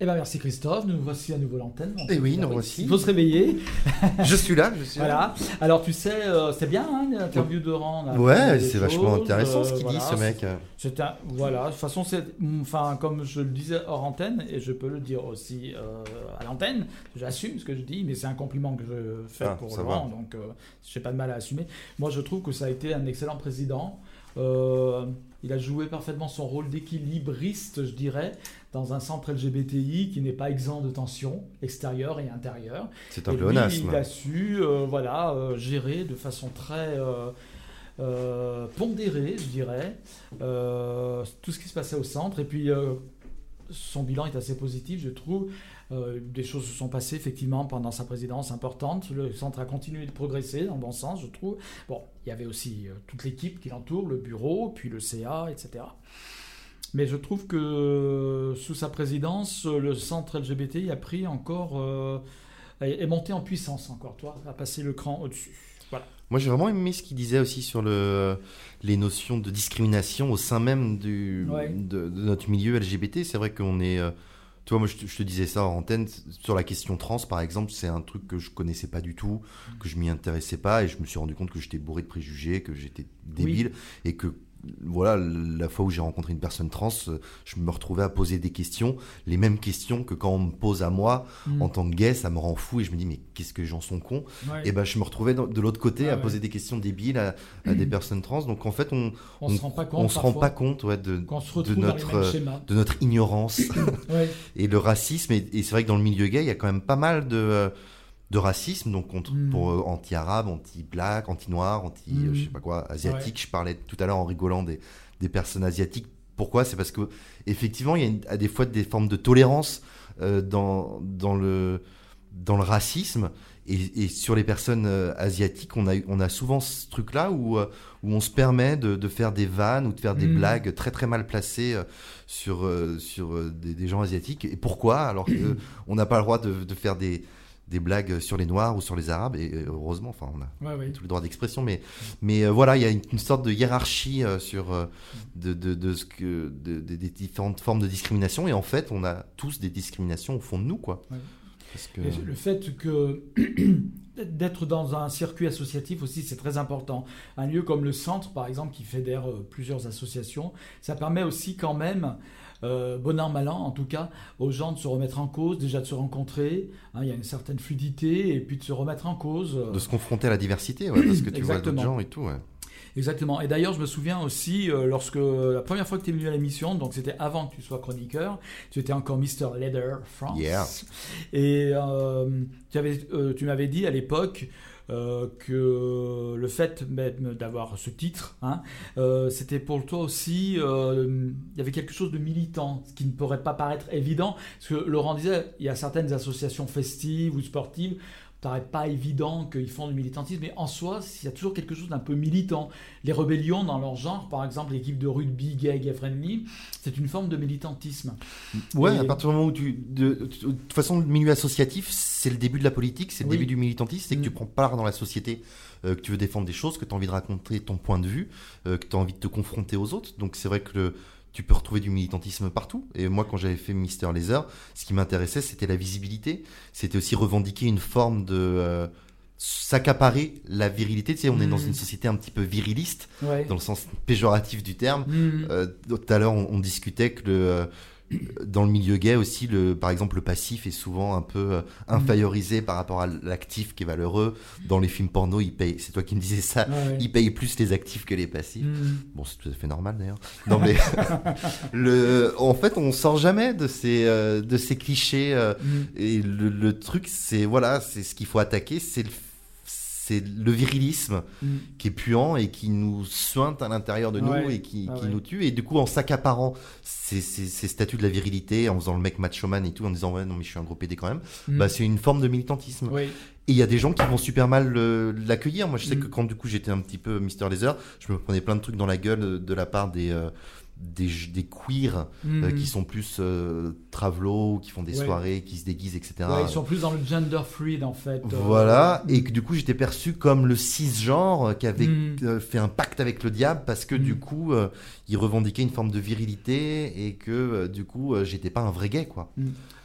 Eh ben merci Christophe, nous voici à nouveau l'antenne. Donc, Eh oui, nous il voici. faut se réveiller. [laughs] Je suis là, je suis là. Voilà. Alors tu sais, euh, c'est bien hein, l'interview de Rand. Ouais, c'est vachement intéressant ce euh, qu'il dit, voilà, ce mec. Un, voilà, de toute façon, enfin, comme je le disais hors antenne, et je peux le dire aussi euh, à l'antenne, j'assume ce que je dis, mais c'est un compliment que je fais Ah, pour Laurent, donc euh, j'ai pas de mal à assumer. Moi, je trouve que ça a été un excellent président. Euh, il a joué parfaitement son rôle d'équilibriste, je dirais, dans un centre LGBTI qui n'est pas exempt de tensions extérieures et intérieures. C'est un pléonasme. il a su euh, voilà, euh, gérer de façon très euh, pondérée, je dirais, tout ce qui se passait au centre. Et puis, son bilan est assez positif, je trouve. Euh, des choses se sont passées effectivement pendant sa présidence importante. Le centre a continué de progresser dans le bon sens, je trouve. Bon, il y avait aussi euh, toute l'équipe qui l'entoure, le bureau, puis le CA, etc. Mais je trouve que euh, sous sa présidence, le centre LGBT a pris encore, est est monté en puissance encore, toi, a passé le cran au-dessus. Voilà. Moi, j'ai vraiment aimé ce qu'il disait aussi sur le, les notions de discrimination au sein même du, Ouais. de, de notre milieu LGBT. C'est vrai qu'on est. Tu vois, moi, je te, je te disais ça en antenne. Sur la question trans, par exemple, c'est un truc que je connaissais pas du tout, que je m'y intéressais pas, et je me suis rendu compte que j'étais bourré de préjugés, que j'étais débile, et que. Voilà, la fois où j'ai rencontré une personne trans, euh, je me retrouvais à poser des questions, les mêmes questions que quand on me pose à moi Mm. en tant que gay, ça me rend fou et je me dis mais qu'est-ce que gens sont cons Ouais. et ben je me retrouvais de l'autre côté Ah à ouais. poser des questions débiles à, à des personnes trans. Donc en fait, on on, se rend pas compte. on se rend pas compte ouais, de, de notre, de ignorance [coughs] [laughs] et le racisme. Et, et c'est vrai que dans le milieu gay, il y a quand même pas mal de, euh, de racisme, donc contre, Mm. pour euh, anti-arabe, anti-black, anti-noir, anti, euh, je sais pas quoi, asiatique. Je parlais tout à l'heure en rigolant des, des personnes asiatiques. Pourquoi? C'est parce que effectivement, il y a une- à des fois des formes de tolérance euh, dans, dans, le, dans le racisme. Et, et sur les personnes euh, asiatiques, on a, on a souvent ce truc-là où, euh, où on se permet de, de faire des vannes ou de faire des Mm. blagues très très mal placées sur, sur des, des gens asiatiques. Et pourquoi? Alors qu'on [clears throat] n'a pas le droit de, de faire des, des blagues sur les Noirs ou sur les Arabes. Et euh, heureusement, enfin, on a Ouais, ouais. tout le droit d'expression, mais, mais euh, voilà, il y a une, une sorte de hiérarchie euh, sur euh, de, de, de ce que de- de- des différentes formes de discrimination, et en fait, on a tous des discriminations au fond de nous, quoi. Ouais. Parce que Et le fait que d'être dans un circuit associatif aussi, c'est très important. Un lieu comme le centre, par exemple, qui fédère euh, plusieurs associations, ça permet aussi quand même, euh, bon an, mal an en tout cas, aux gens de se remettre en cause, déjà de se rencontrer. hein, il y a une certaine fluidité, et puis de se remettre en cause. de se confronter à la diversité, ouais, parce que tu vois d'autres gens et tout. ouais. Exactement. Et d'ailleurs, je me souviens aussi, euh, lorsque la première fois que tu es venu à l'émission, donc c'était avant que tu sois chroniqueur, tu étais encore Mr. Leather France. Yeah. Et euh, tu, avais, euh, tu m'avais dit à l'époque euh, que le fait même d'avoir ce titre, hein, euh, c'était pour toi aussi, euh, il y avait quelque chose de militant, ce qui ne pourrait pas paraître évident, parce que Laurent disait, il y a certaines associations festives ou sportives, paraît pas évident qu'ils font du militantisme, mais en soi, il y a toujours quelque chose d'un peu militant. Les rébellions dans leur genre, par exemple l'équipe de rugby gay, gay friendly, c'est une forme de militantisme. Ouais, Et- à partir du moment où tu. De, de toute façon, le milieu associatif, c'est le début de la politique, c'est le Oui. début du militantisme, c'est que Mm. tu prends part dans la société, euh, que tu veux défendre des choses, que tu as envie de raconter ton point de vue, euh, que tu as envie de te confronter aux autres. Donc c'est vrai que le- tu peux retrouver du militantisme partout. Et moi, quand j'avais fait Mister Laser, ce qui m'intéressait, c'était la visibilité. C'était aussi revendiquer une forme de. euh, s'accaparer la virilité. Tu sais, on est dans Mm. une société un petit peu viriliste, Ouais. dans le sens péjoratif du terme. Mm. Euh, tout à l'heure, on, on discutait que le, euh, dans le milieu gay aussi, le, par exemple, le passif est souvent un peu euh, infériorisé par rapport à l'actif qui est valeureux. Dans les films porno, ils payent, c'est toi qui me disais ça, Ouais. ils payent plus les actifs que les passifs. Mm. Bon, c'est tout à fait normal d'ailleurs. Non mais, [laughs] le, en fait, on sort jamais de ces, euh, de ces clichés. euh, Mm. et le, le truc, c'est voilà, c'est ce qu'il faut attaquer, c'est le, c'est le virilisme Mm. qui est puant et qui nous sointe à l'intérieur de nous Ouais. et qui, Ah qui ouais. nous tue. Et du coup, en s'accaparant ces, ces, ces statuts de la virilité, en faisant le mec machoman et tout, en disant ouais, non, mais je suis un gros PD quand même, Mm. bah, c'est une forme de militantisme. Oui. Et il y a des gens qui vont super mal le- l'accueillir. Moi, je sais Mm. que quand du coup j'étais un petit peu Mister Laser, je me prenais plein de trucs dans la gueule euh, de la part des. euh, des, des queers euh, qui sont plus euh, travelots, qui font des Ouais. soirées, qui se déguisent, etc. Ouais, ils sont plus dans le gender fluid en fait. euh, Voilà, et que du coup j'étais perçu comme le cisgenre qui avait Mm. euh, fait un pacte avec le diable parce que du Mm. coup il revendiquait une forme de virilité et que euh, du coup euh, j'étais pas un vrai gay quoi.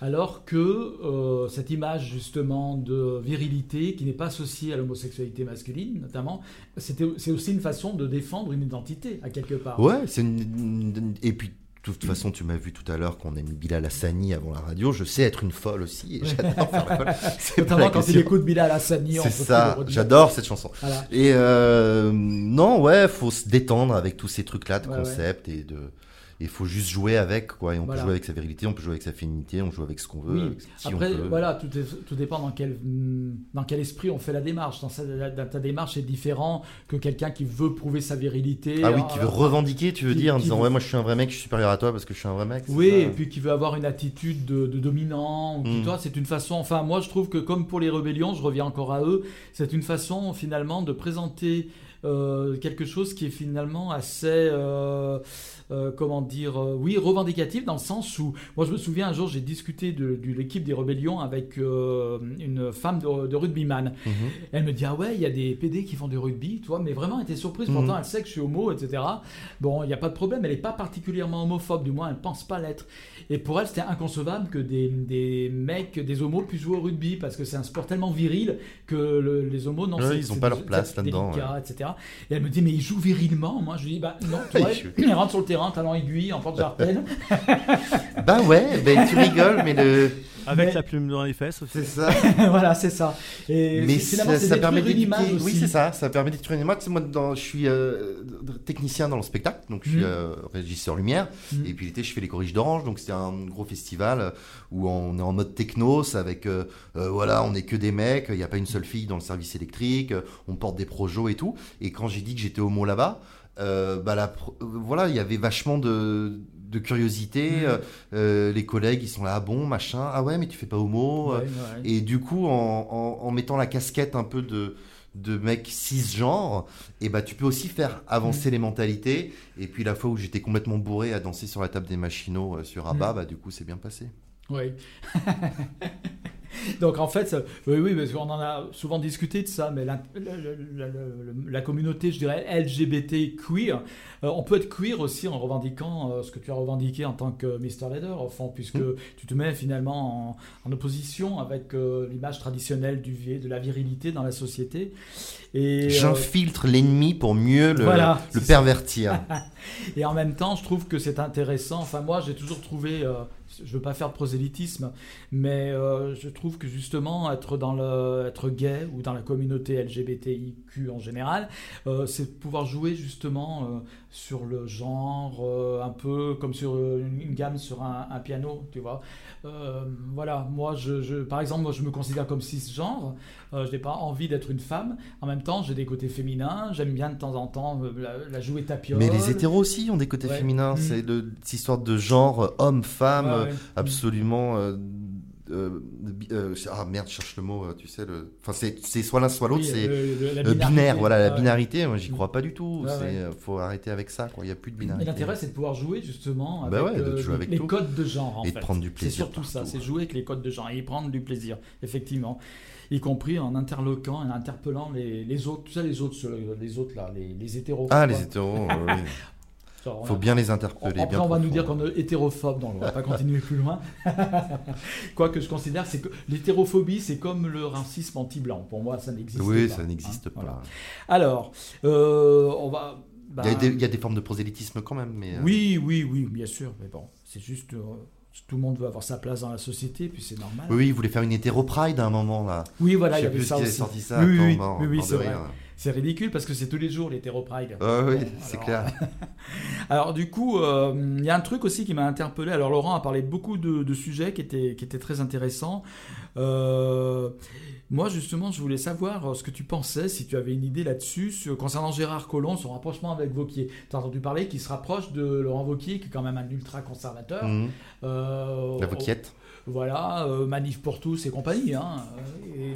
Alors que euh, cette image justement de virilité qui n'est pas associée à l'homosexualité masculine notamment, c'était- c'est aussi une façon de défendre une identité à quelque part. Ouais, c'est une, et puis toute façon tu m'as vu tout à l'heure qu'on a mis Bilal Hassani avant la radio, je sais être une folle aussi et j'adore faire la folle. [laughs] C'est pas Notamment quand il écoute Bilal Hassani. C'est ça, j'adore cette chanson. Voilà. Et euh, non, ouais, faut se détendre avec tous ces trucs-là de Ouais, concept et de. Il faut juste jouer avec, quoi. Et on Voilà. peut jouer avec sa virilité, on peut jouer avec sa féminité, on joue avec ce qu'on veut, Oui. Après, on voilà, tout, est- tout dépend dans quel, dans quel esprit on fait la démarche. Dans, sa- dans ta démarche, c'est différent que quelqu'un qui veut prouver sa virilité. Ah oui, euh, qui veut revendiquer, tu veux qui- dire, en disant veut- ouais, moi je suis un vrai mec, je suis supérieur à toi parce que je suis un vrai mec. Oui, ça et puis qui veut avoir une attitude de, de dominant, ou Mm. toi, c'est une façon. Enfin, moi, je trouve que comme pour les rébellions, je reviens encore à eux, c'est une façon finalement de présenter euh, quelque chose qui est finalement assez, euh, euh, comment dire, euh, oui, revendicatif dans le sens où, moi, je me souviens un jour, j'ai discuté de, de l'équipe des rébellions avec euh, une femme de, de rugbyman. Mhm. Elle me dit ah ouais il y a des PD qui font du rugby tu vois mais vraiment elle était surprise Mhm. pourtant elle sait que je suis homo etc bon il n'y a pas de problème elle n'est pas particulièrement homophobe du moins elle pense pas l'être et pour elle c'était inconcevable que des, des mecs des homos puissent jouer au rugby parce que c'est un sport tellement viril que le- les homos non Ouais, ils ont c'est pas leur place là-dedans, etc et elle me dit mais ils jouent virilement moi je lui dis bah non [laughs] jouent. ils rentrent sur le terrain talent aiguille en porte jartelle [laughs] Bah ouais, ben tu rigoles, mais le. Avec Mais- la plume dans les fesses aussi. C'est ça. [laughs] voilà c'est ça et Mais ça, ça permet d'éduquer. image Oui, c'est ça. Ça permet d'éduquer une image. Tu sais, moi, dans- je suis euh, technicien dans le spectacle, donc je suis euh, régisseur lumière. Mhm. Et puis l'été, je fais les corriges d'orange, donc c'est un gros festival où on est en mode technos avec, euh, euh, voilà, on est que des mecs, il n'y a pas une seule fille dans le service électrique, euh, on porte des projos et tout. Et quand j'ai dit que j'étais homo là-bas, euh, bah la euh, voilà, il y avait vachement de, de curiosité. Mhm. euh, les collègues, ils sont là, ah bon, machin, ah ouais, mais tu fais pas homo. Ouais, ouais. et du coup, en, en- en mettant la casquette un peu de, de mec cisgenre, et bah, tu peux aussi faire avancer Mm. les mentalités. Et puis la fois où j'étais complètement bourré à danser sur la table des machinaux euh, sur Abba, Mm. bah, du coup, c'est bien passé. Oui. [laughs] [laughs] Donc en fait, ça- oui, oui, parce qu'on en a souvent discuté de ça, mais la, la- la- la- la communauté, je dirais, LGBT queer, euh, on peut être queer aussi en revendiquant euh, ce que tu as revendiqué en tant que Mr. Leader, au fond, puisque Mm. tu te mets finalement en, en opposition avec euh, l'image traditionnelle du de la virilité dans la société. J'infiltre l'ennemi pour mieux le, Voilà, pervertir. [laughs] Et en même temps, je trouve que c'est intéressant. Enfin, moi, j'ai toujours trouvé, je veux pas faire de prosélytisme, mais euh, je trouve que justement, être dans le, être gay ou dans la communauté LGBTIQ en général, euh, c'est pouvoir jouer justement euh, sur le genre, euh, un peu comme sur une, une gamme sur un, un piano, tu vois. Euh, voilà, moi, je, je- par exemple, moi, je me considère comme cisgenre. Euh, je n'ai pas envie d'être une femme. En même temps, j'ai des côtés féminins. J'aime bien de temps en temps euh, la, la jouer tapiole. Mais les hétéros aussi ont des côtés Ouais. féminins. Mm. C'est le- cette histoire de genre euh, homme-femme Ouais, euh, ouais. absolument euh, euh, euh, ah merde, je cherche le mot, euh, tu sais, le... enfin, c'est c'est soit l'un, soit l'autre, Oui, c'est la binarité. binaire, voilà, la binarité, moi j'y crois pas du tout, c'est, ouais. euh, faut arrêter avec ça, quoi, il n'y a plus de Mais binarité. l'intérêt, c'est de pouvoir jouer justement avec, Bah ouais, de jouer avec les tout. codes de genre. En Et de prendre du C'est plaisir surtout ça, c'est jouer avec les codes de genre et y prendre du plaisir, effectivement. Y compris en interloquant et en interpellant les, les autres, tu sais, les autres, les autres là, les, les hétéros. Ah, quoi. les hétéros, [laughs] oui. On faut a- bien les interpeller. Après, bien on va nous dire qu'on est hétérophobe, donc on va pas continuer plus loin. [laughs] Quoi que je considère, c'est que l'hétérophobie, c'est comme le racisme anti-blanc. Pour moi, ça n'existe pas. Oui, ça n'existe Hein, pas. voilà. Alors, euh, on va. bah, Il, y a des, il y a des formes de prosélytisme quand même, mais. euh, Oui, oui, oui, bien sûr, mais bon, c'est juste. euh, tout le monde veut avoir sa place dans la société, puis c'est normal. Oui, oui, il voulait faire une hétéro-pride à un moment là. Oui, voilà, il y avait plus ça aussi. sorti ça. Oui, oui, c'est vrai. rire. C'est ridicule parce que c'est tous les jours l'hétéro-pride. Ah oui, Bon, c'est clair. [laughs] Alors du coup, euh, il y a un truc aussi qui m'a interpellé. Alors Laurent a parlé beaucoup de, de sujets qui étaient, qui étaient très intéressants. Euh, moi justement, je voulais savoir euh, ce que tu pensais, si tu avais une idée là-dessus, concernant Gérard Collomb, son rapprochement avec Vauquier. Tu as entendu parler qu'il se rapproche de Laurent Vauquier, qui est quand même un ultra-conservateur. Mhm. Euh, La Vauquiette. Voilà, euh, Manif pour tous et compagnie. Hein. Et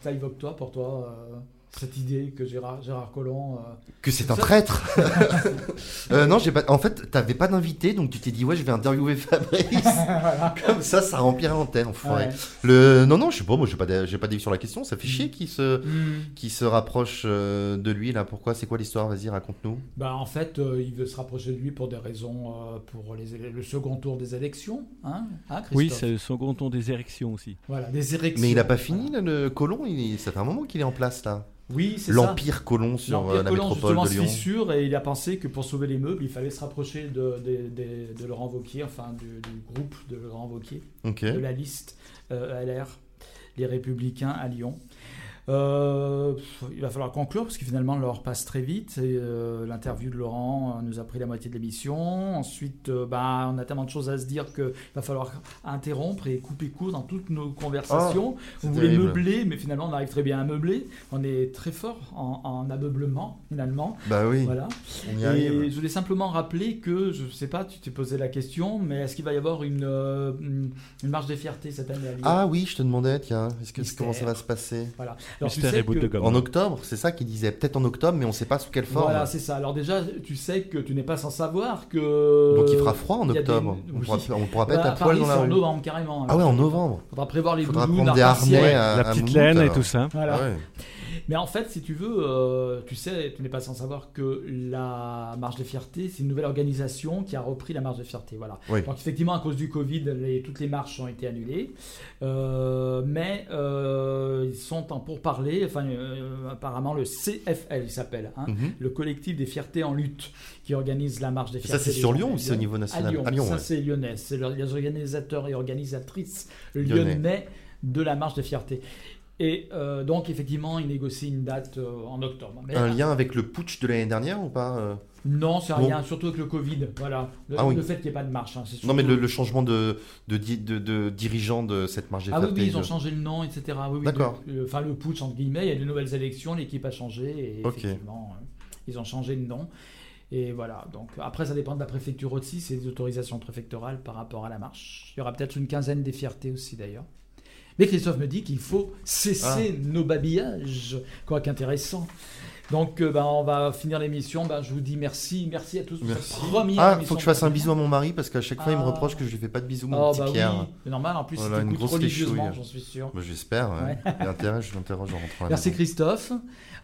ça évoque toi, pour toi, euh, cette idée que Gérard, Gérard Collomb... euh, Que c'est un Ça- traître [laughs] Euh, Non, j'ai pas. En fait, t'avais pas d'invité, donc tu t'es dit, ouais, je vais interviewer [laughs] Fabrice. [laughs] Comme ça, ça remplirait l'antenne, enfoiré. ouais. Le... Non, non, je sais pas, moi, j'ai pas d'a- j'ai pas d'avis sur la question. Ça fait chier qu'il se... Qui se rapproche euh, de lui, là. Pourquoi? C'est quoi l'histoire? Vas-y, raconte-nous. Bah, en fait, euh, il veut se rapprocher de lui pour des raisons, euh, pour les, le second tour des élections. Hein, Hein, Oui, c'est le second ton des érections aussi. Voilà, des élections. Mais il a pas fini, là, le colon il... Ça fait un moment qu'il est en place, là. Oui, c'est ça. L'Empire colon sur L'Empire euh, la Colomb, métropole de Lyon. fissure et il a pensé que pour sauver les meubles, il fallait se rapprocher de, de, de- de Laurent Wauquiez, enfin du, du groupe de Laurent Wauquiez. Ok. de la liste euh, LR, les Républicains à Lyon. Euh, il va falloir conclure parce que finalement l'heure passe très vite. Et, euh, L'interview de Laurent euh, nous a pris la moitié de l'émission. Ensuite, euh, bah, on a tellement de choses à se dire qu'il va falloir interrompre et couper court dans toutes nos conversations. c'est on voulait terrible. meubler, mais finalement on arrive très bien à meubler. On est très fort en, en ameublement finalement. Bah oui, Voilà. on y Et je voulais simplement rappeler que, je ne sais pas, tu t'es posé la question, mais est-ce qu'il va y avoir une, une, marche des fiertés cette année à Ah oui, je te demandais, tiens, est-ce que, Mystère. comment ça va se passer? Voilà. Alors, tu Mystère sais et bout que- de gomme. En octobre, c'est ça qu'il disait. Peut-être en octobre, mais on sait pas sous quelle forme. Voilà, c'est ça. Alors déjà, tu sais que tu n'es pas sans savoir que... Donc il fera froid en des- octobre. On pourra, on pourra pas Bah, être à à poil dans la en rue. novembre carrément. Ah ouais, en novembre. Faudra prévoir les Faudra doudounes prendre des harnais à, La petite laine et tout ça. Voilà. Ah ouais. Mais en fait, si tu veux, euh, tu sais, tu n'es pas sans savoir que la Marche des Fiertés, c'est une nouvelle organisation qui a repris la Marche des Fiertés. Voilà. Oui. Donc effectivement, à cause du Covid, les- toutes les marches ont été annulées. Euh, mais euh, ils sont en pourparlers. Enfin, apparemment, le CFL, il s'appelle. hein, Mhm. Le collectif des fiertés en lutte qui organise la marche des Et ça, fiertés. c'est sur Lyon de ou c'est au niveau À national Lyon. À Lyon, ça, ouais. c'est lyonnais. C'est le- les organisateurs et organisatrices Lyonnais. lyonnais de la marche des fiertés. Et euh, donc, effectivement, ils négocient une date euh, en octobre. Mais, Un lien avec le putsch de l'année dernière ou pas euh Non, c'est Bon. rien, surtout avec le Covid. Voilà. Le, Ah oui. le fait qu'il n'y ait pas de marche. hein, Non, mais le, le changement de, de, di- de, de dirigeant de cette marche des Ah oui, ils ont changé le nom, etc. Oui, D'accord. le- le- Enfin, le putsch, entre guillemets, il y a de nouvelles élections, l'équipe a changé, et effectivement, euh, ils ont changé de nom. Et voilà, donc après, ça dépend de la préfecture aussi, c'est des autorisations préfectorales par rapport à la marche. Il y aura peut-être une quinzaine des fiertés aussi, d'ailleurs. Mais Christophe me dit qu'il faut cesser Ah. nos babillages, quoi qu'intéressant. Donc, euh, ben, on va finir l'émission. Ben, je vous dis merci, merci à tous pour Merci. cette première Ah, émission faut que je fasse un bisou à mon mari parce qu'à chaque fois il me Ah. reproche que je lui fais pas de bisous, mon Oh, petit bah Pierre. oui, c'est normal, en plus, Voilà, il une grosse religieusement, j'en suis sûr. Bah, J'espère, ouais. Ouais. Il je l'interroge en rentrant Merci. Christophe.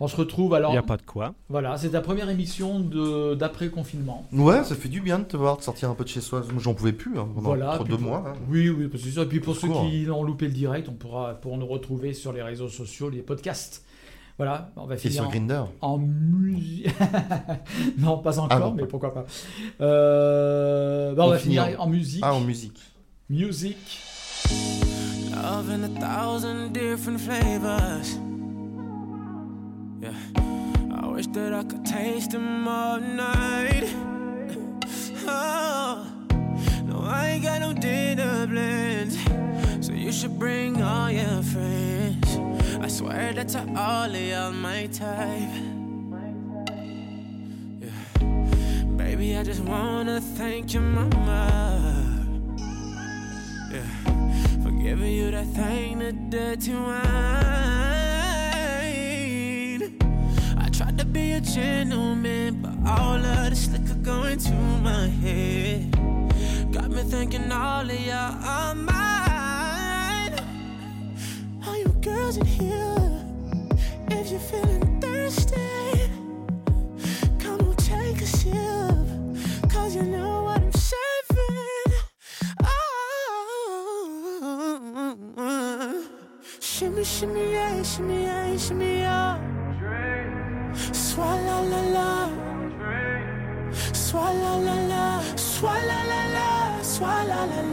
On se retrouve alors. Il n'y a pas de quoi. Voilà, c'est ta première émission de d'après-confinement. Ouais, ça fait du bien de te voir, de sortir un peu de chez soi. J'en pouvais plus hein, pendant Voilà. trop puis deux pour- mois. hein. Oui, oui, parce que c'est sûr. Et puis pour ceux qui ont loupé le direct, on pourra pour nous retrouver sur les réseaux sociaux, les podcasts. Voilà, on va Et finir sur en, Grinder. en musique. [laughs] non, pas encore, non, mais pourquoi pas. Euh, bah, on, On va finir en- en musique. Ah, en musique. Musique. Love in a thousand different flavors. Yeah. I wish that I could taste them all night. [laughs] Oh, no, I ain't got no dinner plans. You should bring all your friends. I swear that to all of y'all my type. Yeah. Baby, I just wanna thank your mama. Yeah. For giving you that thing to dirty wine. I tried to be a gentleman, but all of this liquor going to my head. Got me thinking all of y'all are mine. Girls in here, if you're feeling thirsty, come on, take a sip. Cause you know what I'm serving. Oh, shimmy, shimmy, yeah, shimmy, yeah, shimmy, yeah. Swalla la la. Swalla la la. Swalla la la. Swalla la la.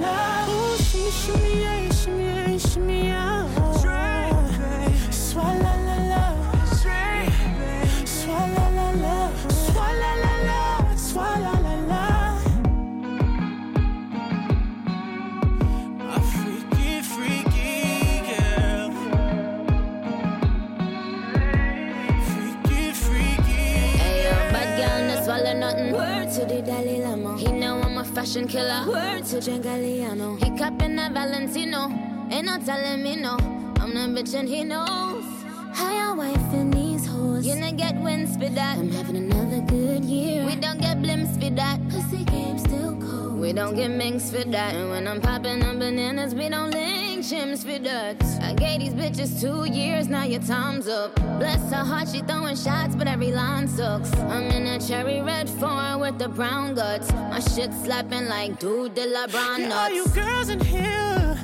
Fashion killer. Word to Gengaliano. He cupping a Valentino. Ain't no telling me no. I'm the bitch and he knows. How your wife in these hoes. You not get wins for that. I'm having another good year. We don't get blimps for that. Pussy game still cold. We don't get minks for that. And when I'm popping on bananas, we don't link chims for that. I gave these bitches two years, now your time's up. Bless her heart, she throwing shots, but every line sucks. I'm in a cherry red foreign with the brown guts. My shit slapping like dude de la brown Yeah, all you girls in here,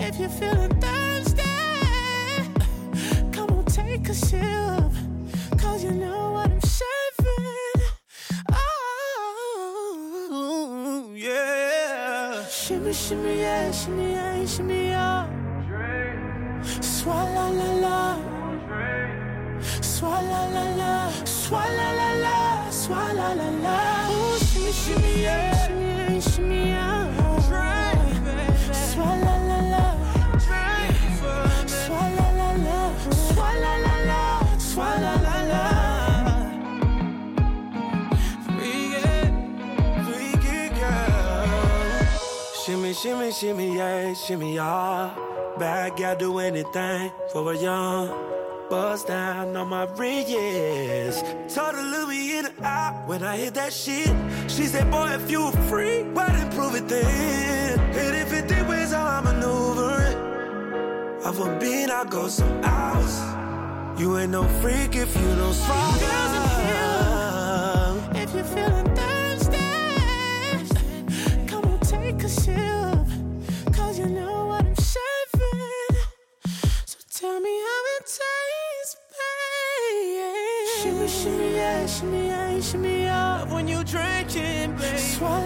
if you're feeling thirsty, come on, take a sip. Shimmy, yeah, shimmy, yeah, shimmy, yeah. Swalla la la. Swalla la la. Swalla la la. Swalla la la. Shimmy, shimmy, yeah, shimmy, yeah, shimmy, Shimmy, shimmy, yeah, shimmy, yeah. Bad gal do anything for a young. Bust down on my Reyes. Told her look me in the eye when I hit that shit. She said, boy, if you were free, why didn't prove it then? Hit if it 50 ways how I maneuver it. I've a beat, I go some hours. You ain't no freak if you don't swallow. Girls if you're feeling thirsty, come on, take a sip. Tell me how it tastes, babe. Shimmy, shimmy, yeah, shimmy, yeah, shimmy. Love when you drinking, babe. Swalla la